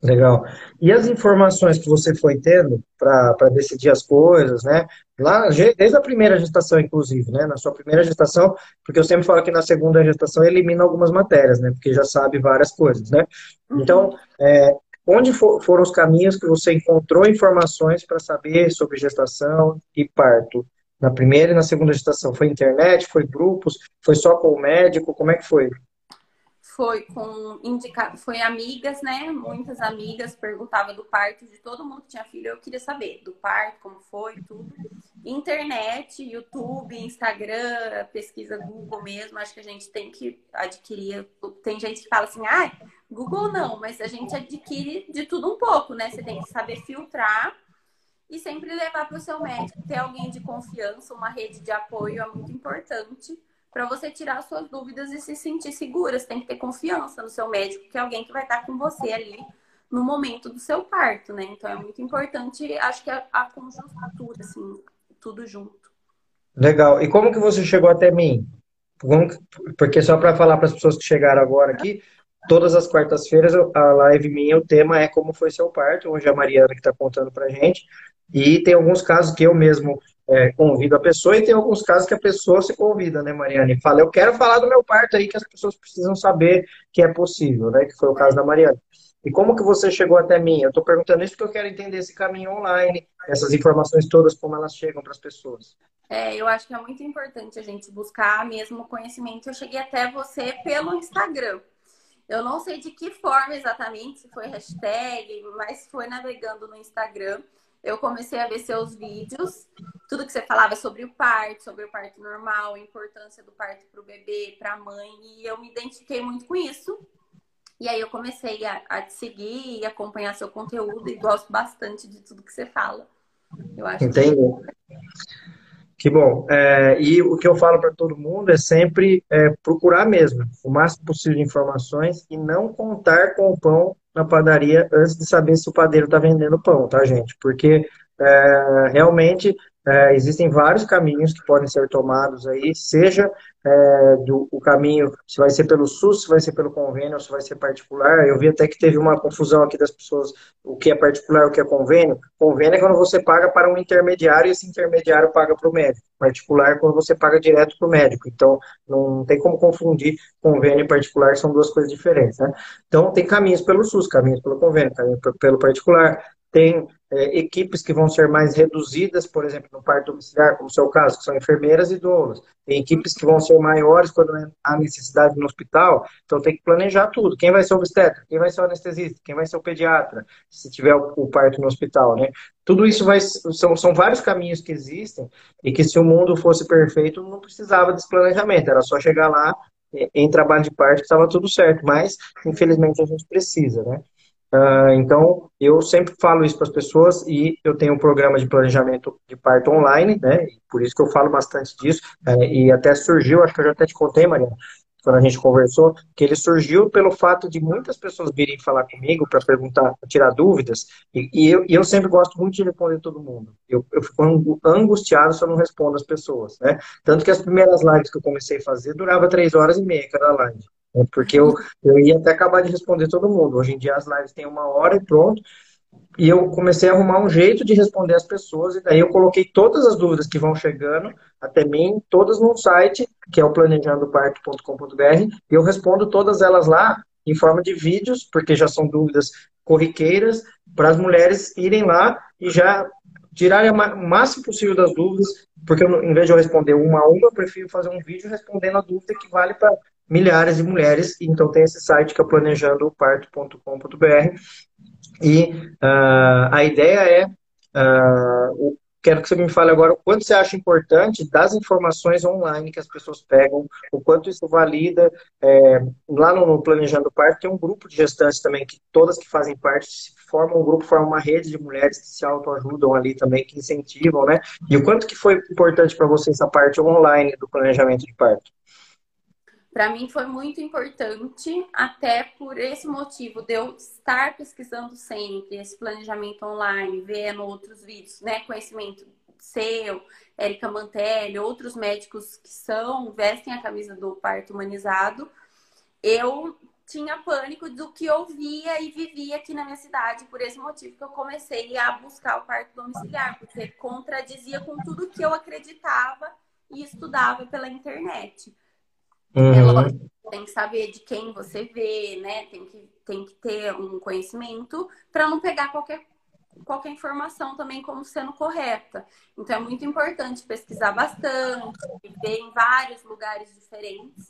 Legal. E as informações que você foi tendo para decidir as coisas, né? Lá, desde a primeira gestação, inclusive, né? Na sua primeira gestação, porque eu sempre falo que na segunda gestação elimina algumas matérias, né? Porque já sabe várias coisas, né? Uhum. Então, é, onde for, foram os caminhos que você encontrou informações para saber sobre gestação e parto? Na primeira e na segunda gestação? Foi internet? Foi grupos? Foi só com o médico? Como é que foi? foi com indica... foi amigas, né? Muitas amigas perguntavam do parto de todo mundo que tinha filho. Eu queria saber do parto, como foi, tudo. Internet, YouTube, Instagram, pesquisa Google mesmo. Acho que a gente tem que adquirir. Tem gente que fala assim, ah, Google não, mas a gente adquire de tudo um pouco, né? Você tem que saber filtrar e sempre levar para o seu médico, ter alguém de confiança, uma rede de apoio é muito importante para você tirar suas dúvidas e se sentir segura. Você tem que ter confiança no seu médico, que é alguém que vai estar com você ali no momento do seu parto, né? Então é muito importante, acho que a, a conjuntura, assim, tudo junto. Legal. E como que você chegou até mim? Porque só para falar para as pessoas que chegaram agora aqui, todas as quartas-feiras a live minha, o tema é como foi seu parto, hoje é a Mariana que está contando para gente. E tem alguns casos que eu mesmo é, convido a pessoa e tem alguns casos que a pessoa se convida, né, Mariana? E fala, eu quero falar do meu parto aí que as pessoas precisam saber que é possível, né? Que foi o caso da Mariana. E como que você chegou até mim? Eu estou perguntando isso porque eu quero entender esse caminho online, essas informações todas, como elas chegam para as pessoas. É, eu acho que é muito importante a gente buscar mesmo conhecimento. Eu cheguei até você pelo Instagram. Eu não sei de que forma exatamente, se foi hashtag, mas foi navegando no Instagram eu comecei a ver seus vídeos, tudo que você falava sobre o parto, sobre o parto normal, a importância do parto para o bebê, para a mãe, e eu me identifiquei muito com isso. E aí eu comecei a, a te seguir e acompanhar seu conteúdo e gosto bastante de tudo que você fala. Eu acho Entendi. Que... Que bom. É, e o que eu falo para todo mundo é sempre é, procurar mesmo o máximo possível de informações e não contar com o pão na padaria antes de saber se o padeiro está vendendo pão, tá, gente? Porque é, realmente é, existem vários caminhos que podem ser tomados aí, seja é, do, o caminho, se vai ser pelo SUS, se vai ser pelo convênio, se vai ser particular. Eu vi até que teve uma confusão aqui das pessoas, o que é particular, o que é convênio. Convênio é quando você paga para um intermediário e esse intermediário paga para o médico. Particular é quando você paga direto para o médico. Então, não tem como confundir convênio e particular, são duas coisas diferentes, né? Então, tem caminhos pelo SUS, caminhos pelo convênio, caminhos pelo particular, tem é, equipes que vão ser mais reduzidas, por exemplo, no parto domiciliar, como o seu caso, que são enfermeiras e doulas. Tem equipes que vão ser maiores quando há necessidade no hospital, então tem que planejar tudo. Quem vai ser o obstetra? Quem vai ser o anestesista? Quem vai ser o pediatra? Se tiver o, parto no hospital, né? Tudo isso vai, são, são vários caminhos que existem e que se o mundo fosse perfeito, não precisava desse planejamento, era só chegar lá é, em trabalho de parto que estava tudo certo, mas infelizmente a gente precisa, né? Uh, então, eu sempre falo isso para as pessoas e eu tenho um programa de planejamento de parto online, né? Por isso que eu falo bastante disso. Uh, e até surgiu, acho que eu já até te contei, Mariana, quando a gente conversou, que ele surgiu pelo fato de muitas pessoas virem falar comigo para perguntar, tirar dúvidas, e, e, eu, e, eu, sempre gosto muito de responder todo mundo. Eu, eu fico angustiado se eu não respondo as pessoas, né? Tanto que as primeiras lives que eu comecei a fazer durava três horas e meia cada live. Né? Porque eu, eu ia até acabar de responder todo mundo. Hoje em dia as lives têm uma hora e pronto. E eu comecei a arrumar um jeito de responder as pessoas, e daí eu coloquei todas as dúvidas que vão chegando até mim, todas no site, que é o planejandoparto.com.br, e eu respondo todas elas lá em forma de vídeos, porque já são dúvidas corriqueiras, para as mulheres irem lá e já tirarem o máximo possível das dúvidas, porque eu, em vez de eu responder uma a uma, eu prefiro fazer um vídeo respondendo a dúvida que vale para milhares de mulheres. Então tem esse site que é planejandoparto.com.br e uh, a ideia é uh, quero que você me fale agora o quanto você acha importante das informações online que as pessoas pegam, o quanto isso valida. É, lá no Planejando Parto tem um grupo de gestantes também, que todas que fazem parte formam um grupo, formam uma rede de mulheres que se autoajudam ali também, que incentivam, né? E o quanto que foi importante para você essa parte online do planejamento de parto? Para mim foi muito importante, até por esse motivo de eu estar pesquisando sempre esse planejamento online, vendo outros vídeos, né? Conhecimento seu, Érica Mantelli, outros médicos que são, vestem a camisa do parto humanizado. Eu tinha pânico do que eu via e vivia aqui na minha cidade, por esse motivo que eu comecei a buscar o parto domiciliar, porque contradizia com tudo que eu acreditava e estudava pela internet. Uhum. É lógico, tem que saber de quem você vê, né? Tem que, tem que ter um conhecimento para não pegar qualquer, qualquer informação também como sendo correta. Então é muito importante pesquisar bastante, ver em vários lugares diferentes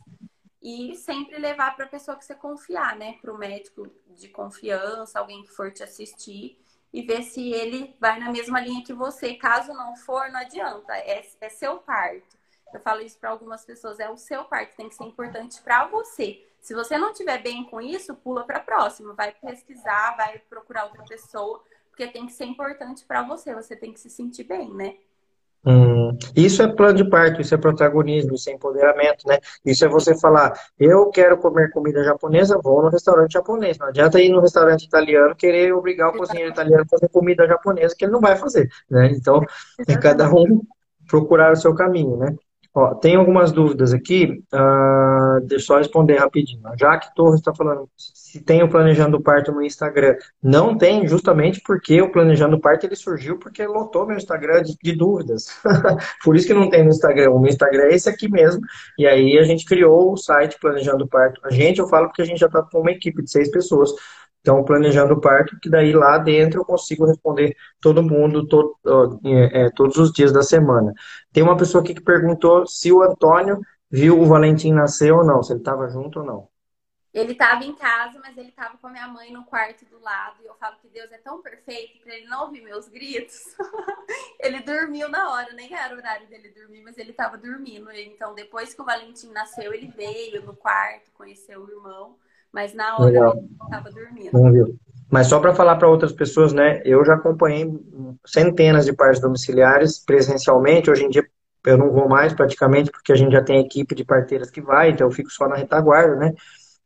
e sempre levar para a pessoa que você confiar, né? Para o médico de confiança, alguém que for te assistir e ver se ele vai na mesma linha que você. Caso não for, não adianta, é, é seu parto. Eu falo isso para algumas pessoas, é o seu parto, tem que ser importante para você. Se você não estiver bem com isso, pula para a próxima, vai pesquisar, vai procurar outra pessoa, porque tem que ser importante para você, você tem que se sentir bem, né? Hum, isso é plano de parto, isso é protagonismo, isso é empoderamento, né? Isso é você falar, eu quero comer comida japonesa, vou no restaurante japonês. Não adianta ir no restaurante italiano querer obrigar o cozinheiro italiano a fazer comida japonesa, que ele não vai fazer, né? Então, é cada um procurar o seu caminho, né? Ó, tem algumas dúvidas aqui, uh, deixa eu só responder rapidinho. A Jaque Torres está falando se tem o Planejando Parto no Instagram. Não tem, justamente porque o Planejando Parto ele surgiu porque lotou meu Instagram de, de dúvidas. Por isso que não tem no Instagram. O meu Instagram é esse aqui mesmo. E aí a gente criou o site Planejando Parto. A gente, eu falo porque a gente já está com uma equipe de seis pessoas. Então, planejando o parto, que daí lá dentro eu consigo responder todo mundo todo, é, todos os dias da semana. Tem uma pessoa aqui que perguntou se o Antônio viu o Valentim nascer ou não, se ele estava junto ou não. Ele estava em casa, mas ele estava com a minha mãe no quarto do lado. E eu falo que Deus é tão perfeito para ele não ouvir meus gritos. ele dormiu na hora, nem era o horário dele dormir, mas ele estava dormindo. Então, depois que o Valentim nasceu, ele veio no quarto, conheceu o irmão. Mas na hora Legal. ele estava dormindo. Não viu. Mas só para falar para outras pessoas, né? Eu já acompanhei centenas de partos domiciliares presencialmente. Hoje em dia eu não vou mais praticamente porque a gente já tem equipe de parteiras que vai, então eu fico só na retaguarda, né?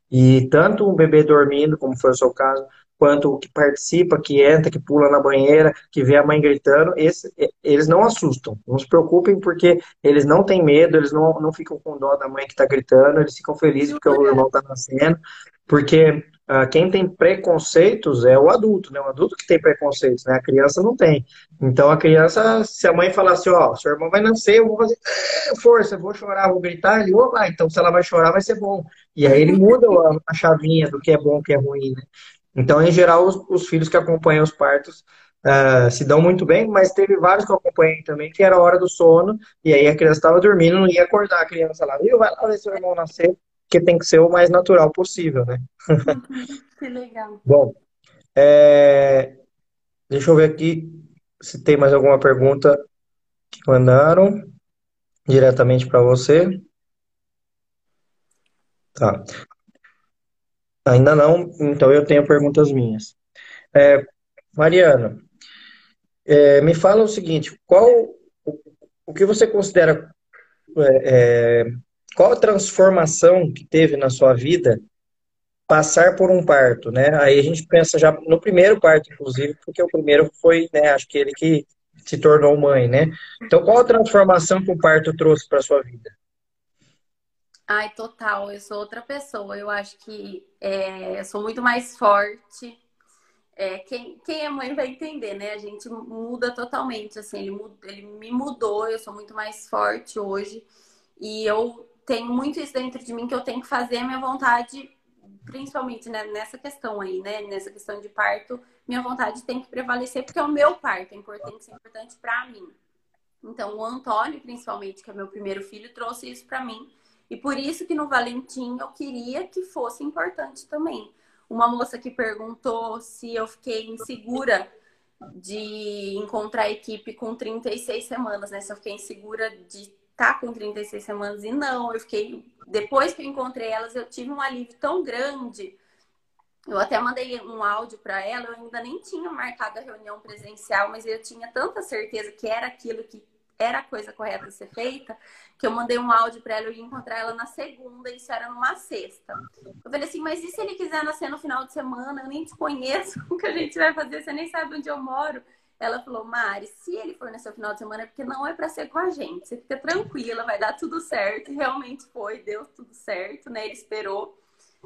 E tanto um bebê dormindo, como foi o seu caso, quanto o que participa, que entra, que pula na banheira, que vê a mãe gritando, esse, eles não assustam. Não se preocupem porque eles não têm medo, eles não, não ficam com dó da mãe que está gritando, eles ficam felizes porque o irmão está nascendo. Porque ah, quem tem preconceitos é o adulto, né? O adulto que tem preconceitos, né? A criança não tem. Então a criança, se a mãe falar assim, ó, seu irmão vai nascer, eu vou fazer é, força, eu vou chorar, vou gritar, ele, oh, vai, então se ela vai chorar, vai ser bom. E aí ele muda a, a chavinha do que é bom, o que é ruim, né? Então, em geral, os, os filhos que acompanham os partos uh, se dão muito bem, mas teve vários que eu acompanhei também, que era a hora do sono, e aí a criança estava dormindo, não ia acordar a criança lá, viu? Vai lá ver seu irmão nascer que tem que ser o mais natural possível, né? que legal. Bom, é... deixa eu ver aqui se tem mais alguma pergunta que mandaram diretamente para você. Tá. Ainda não, então eu tenho perguntas minhas. É, Mariana, é, me fala o seguinte: qual o, o que você considera é, é qual a transformação que teve na sua vida passar por um parto, né? Aí a gente pensa já no primeiro parto, inclusive, porque o primeiro foi, né, acho que ele que se tornou mãe, né? Então, qual a transformação que o parto trouxe para sua vida? Ai, total, eu sou outra pessoa. Eu acho que é, eu sou muito mais forte. É, quem, quem é mãe vai entender, né? A gente muda totalmente, assim, ele, ele me mudou, eu sou muito mais forte hoje. E eu tenho muito isso dentro de mim que eu tenho que fazer a minha vontade, principalmente né, nessa questão aí, né? Nessa questão de parto, minha vontade tem que prevalecer porque é o meu parto, é importante, é importante para mim. Então, o Antônio, principalmente, que é meu primeiro filho, trouxe isso para mim. E por isso que no Valentim eu queria que fosse importante também. Uma moça que perguntou se eu fiquei insegura de encontrar a equipe com 36 semanas, né? Se eu fiquei insegura de tá com 36 semanas e não, eu fiquei. Depois que eu encontrei elas, eu tive um alívio tão grande. Eu até mandei um áudio para ela, eu ainda nem tinha marcado a reunião presencial, mas eu tinha tanta certeza que era aquilo que era a coisa correta a ser feita, que eu mandei um áudio para ela, eu ia encontrar ela na segunda, e isso era numa sexta. Eu falei assim, mas e se ele quiser nascer no final de semana? Eu nem te conheço, o que a gente vai fazer? Você nem sabe onde eu moro. Ela falou, Mari, se ele for no seu final de semana é porque não é para ser com a gente. Você fica tranquila, vai dar tudo certo. E realmente foi, deu tudo certo, né? Ele esperou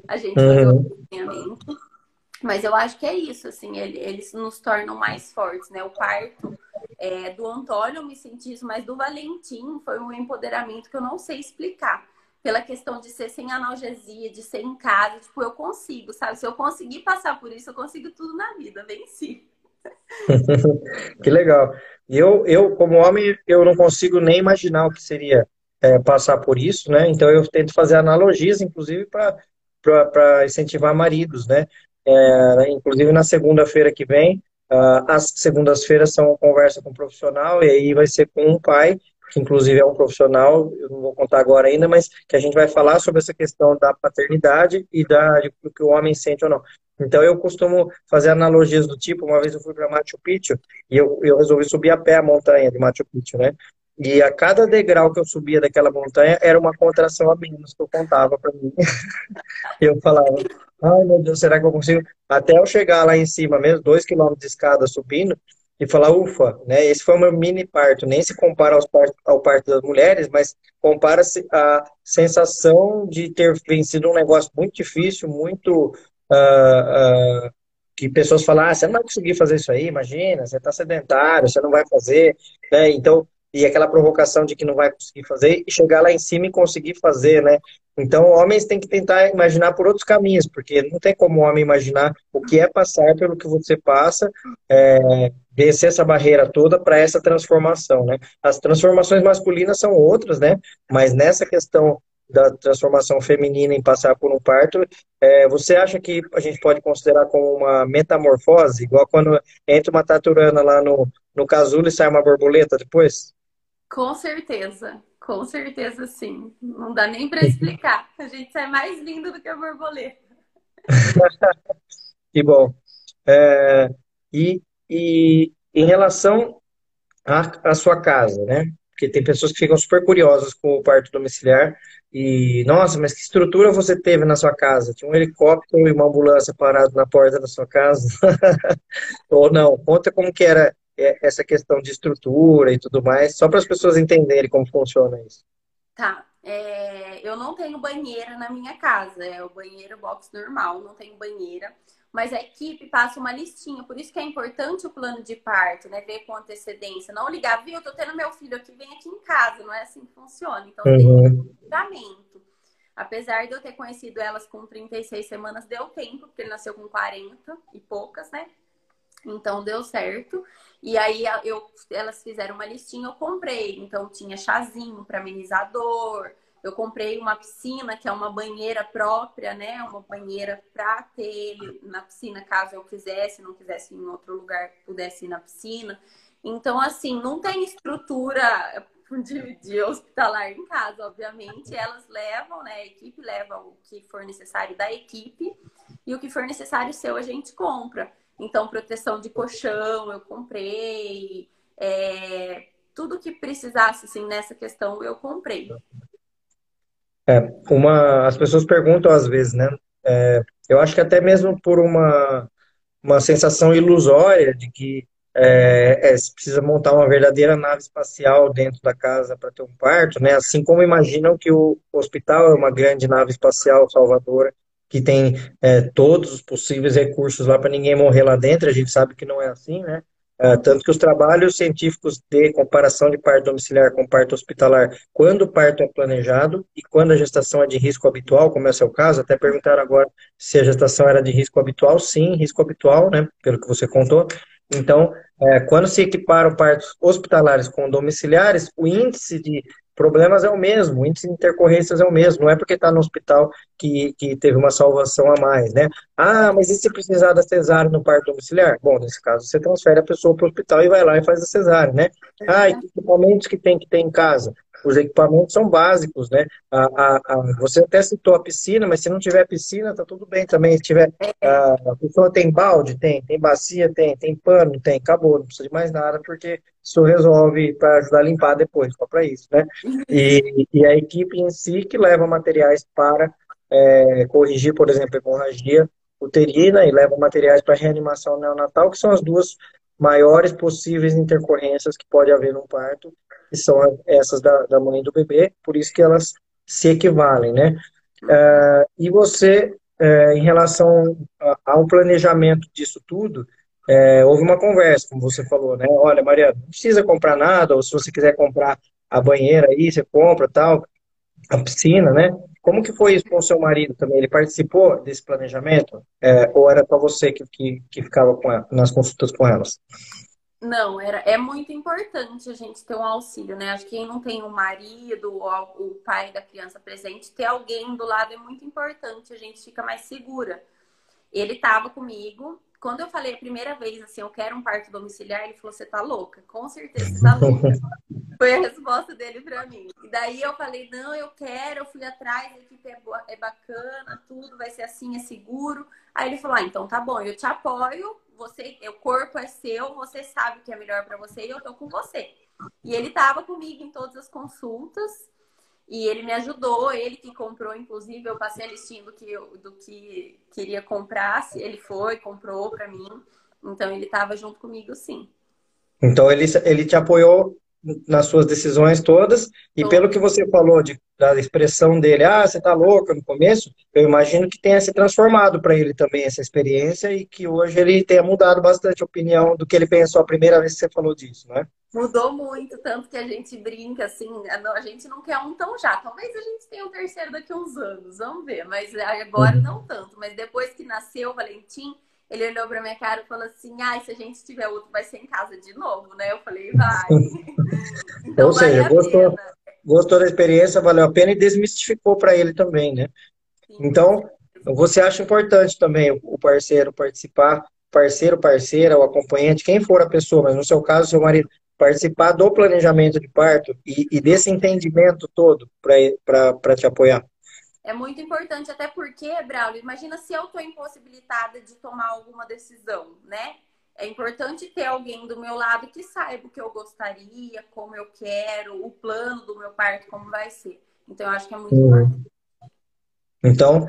a gente fazer o acompanhamento. Mas eu acho que é isso, assim, eles nos tornam mais fortes, né? O parto é, do Antônio eu me senti isso, mas do Valentim foi um empoderamento que eu não sei explicar. Pela questão de ser sem analgesia, de ser em casa, tipo, eu consigo, sabe? Se eu conseguir passar por isso, eu consigo tudo na vida, venci. que legal. Eu, eu, como homem, eu não consigo nem imaginar o que seria é, passar por isso, né? Então eu tento fazer analogias, inclusive, para incentivar maridos, né? É, inclusive na segunda-feira que vem, uh, as segundas-feiras são conversa com um profissional, e aí vai ser com um pai, que inclusive é um profissional, eu não vou contar agora ainda, mas que a gente vai falar sobre essa questão da paternidade e da, do que o homem sente ou não. Então eu costumo fazer analogias do tipo, uma vez eu fui para Machu Picchu e eu, eu resolvi subir a pé a montanha de Machu Picchu, né? E a cada degrau que eu subia daquela montanha era uma contração a menos que eu contava para mim. eu falava, ai meu Deus, será que eu consigo? Até eu chegar lá em cima mesmo, dois quilômetros de escada subindo, e falar, ufa, né? Esse foi o meu mini parto. Nem se compara aos part ao parto das mulheres, mas compara-se a sensação de ter vencido um negócio muito difícil, muito. Uh, uh, que pessoas falam, ah, você não vai conseguir fazer isso aí, imagina, você está sedentário, você não vai fazer. Né? Então, e aquela provocação de que não vai conseguir fazer, e chegar lá em cima e conseguir fazer, né? Então, homens têm que tentar imaginar por outros caminhos, porque não tem como o homem imaginar o que é passar pelo que você passa, é, vencer essa barreira toda para essa transformação, né? As transformações masculinas são outras, né? Mas nessa questão da transformação feminina em passar por um parto, é, você acha que a gente pode considerar como uma metamorfose, igual quando entra uma taturana lá no, no casulo e sai uma borboleta depois? Com certeza, com certeza sim. Não dá nem para explicar. A gente sai mais lindo do que a borboleta. que bom. É, e, e em relação à, à sua casa, né? Porque tem pessoas que ficam super curiosas com o parto domiciliar e, nossa, mas que estrutura você teve na sua casa? Tinha um helicóptero e uma ambulância parado na porta da sua casa? Ou não? Conta como que era é, essa questão de estrutura e tudo mais, só para as pessoas entenderem como funciona isso. Tá. É, eu não tenho banheira na minha casa, é o banheiro box normal, não tenho banheira. Mas a equipe passa uma listinha, por isso que é importante o plano de parto, né? Ver com antecedência, não ligar, viu? Eu tô tendo meu filho aqui, vem aqui em casa, não é assim que funciona. Então uhum. tem um fundamento. Apesar de eu ter conhecido elas com 36 semanas, deu tempo, porque ele nasceu com 40 e poucas, né? Então deu certo. E aí eu, elas fizeram uma listinha, eu comprei. Então tinha chazinho para amenizador. Eu comprei uma piscina, que é uma banheira própria, né? Uma banheira para ter na piscina, caso eu quisesse, não quisesse em outro lugar, pudesse ir na piscina. Então, assim, não tem estrutura de, de hospitalar em casa, obviamente. Elas levam, né? A equipe leva o que for necessário da equipe e o que for necessário seu a gente compra. Então, proteção de colchão eu comprei, é, tudo que precisasse assim, nessa questão eu comprei. É, uma, as pessoas perguntam às vezes, né? É, eu acho que até mesmo por uma, uma sensação ilusória de que é, é, se precisa montar uma verdadeira nave espacial dentro da casa para ter um parto, né? Assim como imaginam que o hospital é uma grande nave espacial salvadora que tem é, todos os possíveis recursos lá para ninguém morrer lá dentro, a gente sabe que não é assim, né? É, tanto que os trabalhos científicos de comparação de parto domiciliar com parto hospitalar, quando o parto é planejado e quando a gestação é de risco habitual, como é o seu caso, até perguntaram agora se a gestação era de risco habitual, sim, risco habitual, né? Pelo que você contou. Então, é, quando se equiparam partos hospitalares com domiciliares, o índice de problemas é o mesmo, o índice de intercorrências é o mesmo, não é porque está no hospital que, que teve uma salvação a mais, né? Ah, mas e se precisar da cesárea no parto domiciliar? Bom, nesse caso, você transfere a pessoa para o hospital e vai lá e faz a cesárea, né? Ah, e que equipamentos que tem que ter em casa? Os equipamentos são básicos, né? A, a, a, você até citou a piscina, mas se não tiver piscina, tá tudo bem também. Se tiver, a, pessoa tem balde, tem, tem bacia, tem, tem pano, tem, acabou, não precisa de mais nada, porque isso resolve para ajudar a limpar depois, só para isso, né? E, e, a equipe em si que leva materiais para é, corrigir, por exemplo, hemorragia uterina e leva materiais para reanimação neonatal, que são as duas maiores possíveis intercorrências que pode haver num parto, que são essas da, da mãe e do bebê, por isso que elas se equivalem, né? Uh, e você, uh, em relação ao planejamento disso tudo, uh, houve uma conversa, como você falou, né? Olha, Maria, não precisa comprar nada, ou se você quiser comprar a banheira aí, você compra tal, a piscina, né? Como que foi isso com o seu marido também? Ele participou desse planejamento? É, ou era só você que, que, que ficava ela, nas consultas com elas? Não, era, é muito importante a gente ter um auxílio, né? Acho que quem não tem o um marido ou o pai da criança presente, ter alguém do lado é muito importante, a gente fica mais segura. Ele estava comigo. Quando eu falei a primeira vez assim, eu quero um parto domiciliar, ele falou: Você tá louca? Com certeza você tá louca. Foi a resposta dele para mim. E daí eu falei: Não, eu quero. Eu fui atrás, a equipe é, é bacana, tudo vai ser assim, é seguro. Aí ele falou: Ah, então tá bom, eu te apoio você, o corpo é seu, você sabe o que é melhor para você e eu tô com você. E ele tava comigo em todas as consultas e ele me ajudou, ele que comprou, inclusive, eu passei a listinha do que, eu, do que queria comprar, ele foi, comprou para mim. Então ele estava junto comigo, sim. Então ele, ele te apoiou nas suas decisões todas, e pelo que você falou de, da expressão dele, ah, você tá louca no começo, eu imagino que tenha se transformado para ele também essa experiência e que hoje ele tenha mudado bastante a opinião do que ele pensou a primeira vez que você falou disso, né? Mudou muito, tanto que a gente brinca assim, a gente não quer um tão já, talvez a gente tenha um terceiro daqui a uns anos, vamos ver, mas agora uhum. não tanto, mas depois que nasceu o Valentim, ele olhou pra minha cara e falou assim: ah, se a gente tiver outro, vai ser em casa de novo, né? Eu falei, vai. então, Ou seja, gostou, gostou da experiência, valeu a pena e desmistificou para ele também, né? Sim. Então, você acha importante também o parceiro participar, parceiro, parceira, o acompanhante, quem for a pessoa, mas no seu caso, seu marido, participar do planejamento de parto e, e desse entendimento todo para te apoiar. É muito importante, até porque, Braulio, imagina se eu estou impossibilitada de tomar alguma decisão, né? É importante ter alguém do meu lado que saiba o que eu gostaria, como eu quero, o plano do meu parto, como vai ser. Então, eu acho que é muito uhum. importante. Então,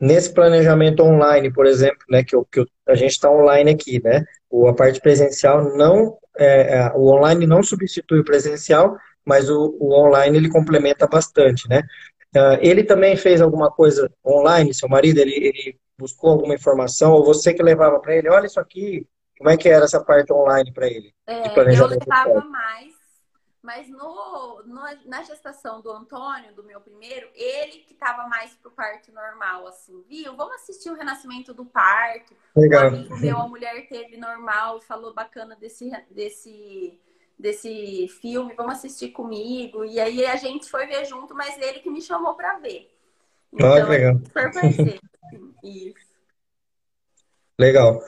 nesse planejamento online, por exemplo, né, que, eu, que eu, a gente está online aqui, né? O, a parte presencial não, é, é, o online não substitui o presencial, mas o, o online ele complementa bastante, né? Uh, ele também fez alguma coisa online, seu marido, ele, ele buscou alguma informação, ou você que levava para ele, olha isso aqui, como é que era essa parte online para ele? É, eu levava mais, mas no, no, na gestação do Antônio, do meu primeiro, ele que estava mais pro parto normal, assim, viu? Vamos assistir o renascimento do parto. Legal. O amigo meu, a mulher teve normal, falou bacana desse, desse desse filme, vamos assistir comigo. E aí a gente foi ver junto, mas ele que me chamou para ver. Então, ah, que legal. Isso. Legal.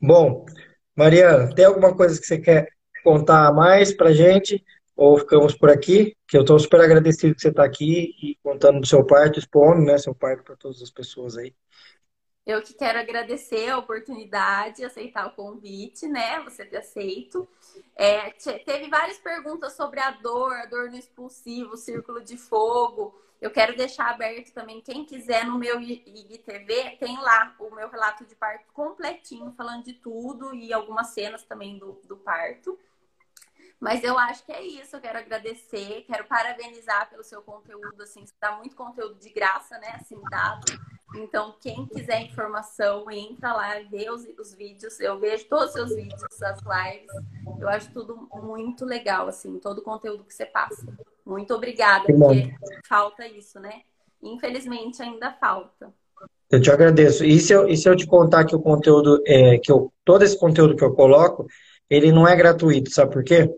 Bom, Mariana, tem alguma coisa que você quer contar mais pra gente? Ou ficamos por aqui? Que eu estou super agradecido que você está aqui e contando do seu parto, expondo né, seu parto para todas as pessoas aí. Eu que quero agradecer a oportunidade, aceitar o convite, né? Você ter aceito. É, teve várias perguntas sobre a dor, a dor no expulsivo, círculo de fogo. Eu quero deixar aberto também, quem quiser no meu IGTV, tem lá o meu relato de parto completinho, falando de tudo e algumas cenas também do, do parto. Mas eu acho que é isso. Eu quero agradecer, quero parabenizar pelo seu conteúdo. Assim, você dá muito conteúdo de graça, né? Assim, dado. Então, quem quiser informação, entra lá, vê os, os vídeos. Eu vejo todos os seus vídeos, as lives. Eu acho tudo muito legal, assim, todo o conteúdo que você passa. Muito obrigada, porque falta isso, né? Infelizmente, ainda falta. Eu te agradeço. E se eu, e se eu te contar que o conteúdo, é, que eu, todo esse conteúdo que eu coloco, ele não é gratuito, sabe por quê?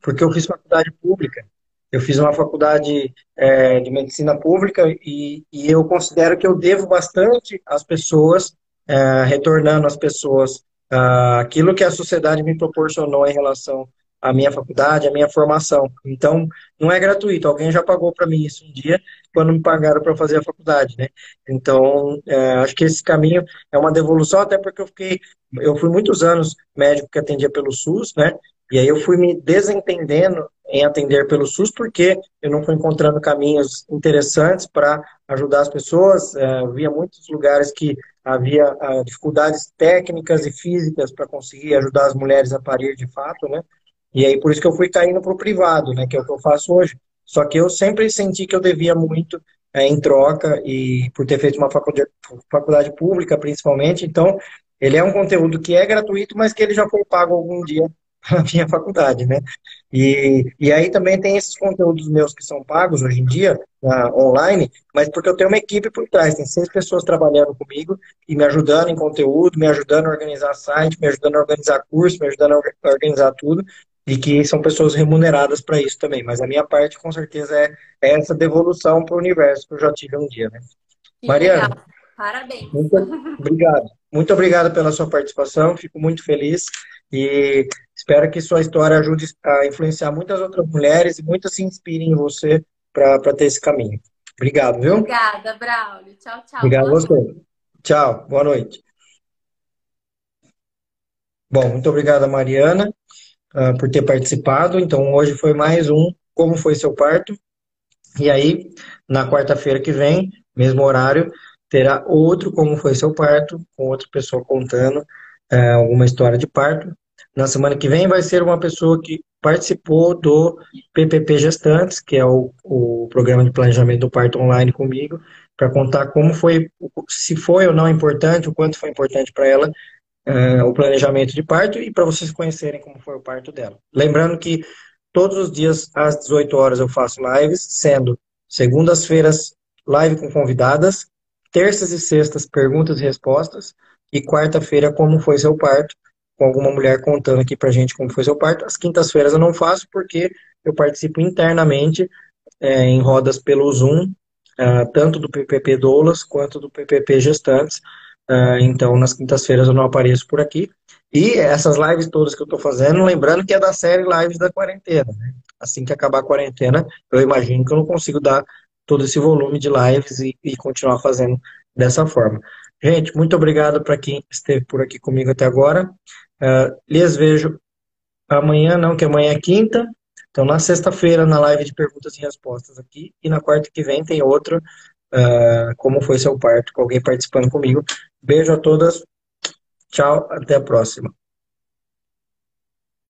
Porque eu fiz faculdade pública. Eu fiz uma faculdade é, de medicina pública e, e, eu considero que eu devo bastante às pessoas, é, retornando às pessoas uh, aquilo que a sociedade me proporcionou em relação à minha faculdade, à minha formação. Então, não é gratuito. Alguém já pagou para mim isso um dia, quando me pagaram para fazer a faculdade, né? Então, é, acho que esse caminho é uma devolução, até porque eu fiquei, eu fui muitos anos médico que atendia pelo SUS, né? E aí eu fui me desentendendo em atender pelo SUS porque eu não fui encontrando caminhos interessantes para ajudar as pessoas. É, via muitos lugares que havia ah, dificuldades técnicas e físicas para conseguir ajudar as mulheres a parir de fato, né? E aí por isso que eu fui caindo para o privado, né? Que é o que eu faço hoje. Só que eu sempre senti que eu devia muito é, em troca e por ter feito uma faculdade, faculdade pública, principalmente. Então, ele é um conteúdo que é gratuito, mas que ele já foi pago algum dia na minha faculdade, né? E, e aí também tem esses conteúdos meus que são pagos hoje em dia, na, online, mas porque eu tenho uma equipe por trás, tem seis pessoas trabalhando comigo e me ajudando em conteúdo, me ajudando a organizar site, me ajudando a organizar curso, me ajudando a organizar tudo, e que são pessoas remuneradas para isso também. Mas a minha parte, com certeza, é, é essa devolução para o universo que eu já tive um dia, né? Que Mariana. Legal. Parabéns. Muito obrigado. Muito obrigado pela sua participação, fico muito feliz. E espero que sua história ajude a influenciar muitas outras mulheres e muitas se inspirem em você para ter esse caminho. Obrigado, viu? Obrigada, Braulio. Tchau, tchau. Obrigado a você. Tchau, boa noite. Bom, muito obrigada, Mariana, uh, por ter participado. Então, hoje foi mais um Como Foi Seu Parto. E aí, na quarta-feira que vem, mesmo horário, terá outro Como Foi Seu Parto, com outra pessoa contando é, alguma história de parto. Na semana que vem vai ser uma pessoa que participou do PPP Gestantes, que é o, o programa de planejamento do parto online comigo, para contar como foi, se foi ou não importante, o quanto foi importante para ela é, o planejamento de parto e para vocês conhecerem como foi o parto dela. Lembrando que todos os dias às 18 horas eu faço lives, sendo segundas-feiras live com convidadas, terças e sextas perguntas e respostas, e quarta-feira, como foi seu parto, com alguma mulher contando aqui pra gente como foi seu parto. As quintas-feiras eu não faço porque eu participo internamente é, em rodas pelo Zoom, uh, tanto do PPP Doulas quanto do PPP Gestantes. Uh, então, nas quintas-feiras eu não apareço por aqui. E essas lives todas que eu estou fazendo, lembrando que é da série Lives da Quarentena. Né? Assim que acabar a quarentena, eu imagino que eu não consigo dar todo esse volume de lives e, e continuar fazendo dessa forma. Gente, muito obrigado para quem esteve por aqui comigo até agora. Uh, lhes vejo amanhã, não, que amanhã é quinta. Então, na sexta-feira, na live de perguntas e respostas aqui. E na quarta que vem tem outra, uh, como foi seu parto, com alguém participando comigo. Beijo a todas. Tchau, até a próxima.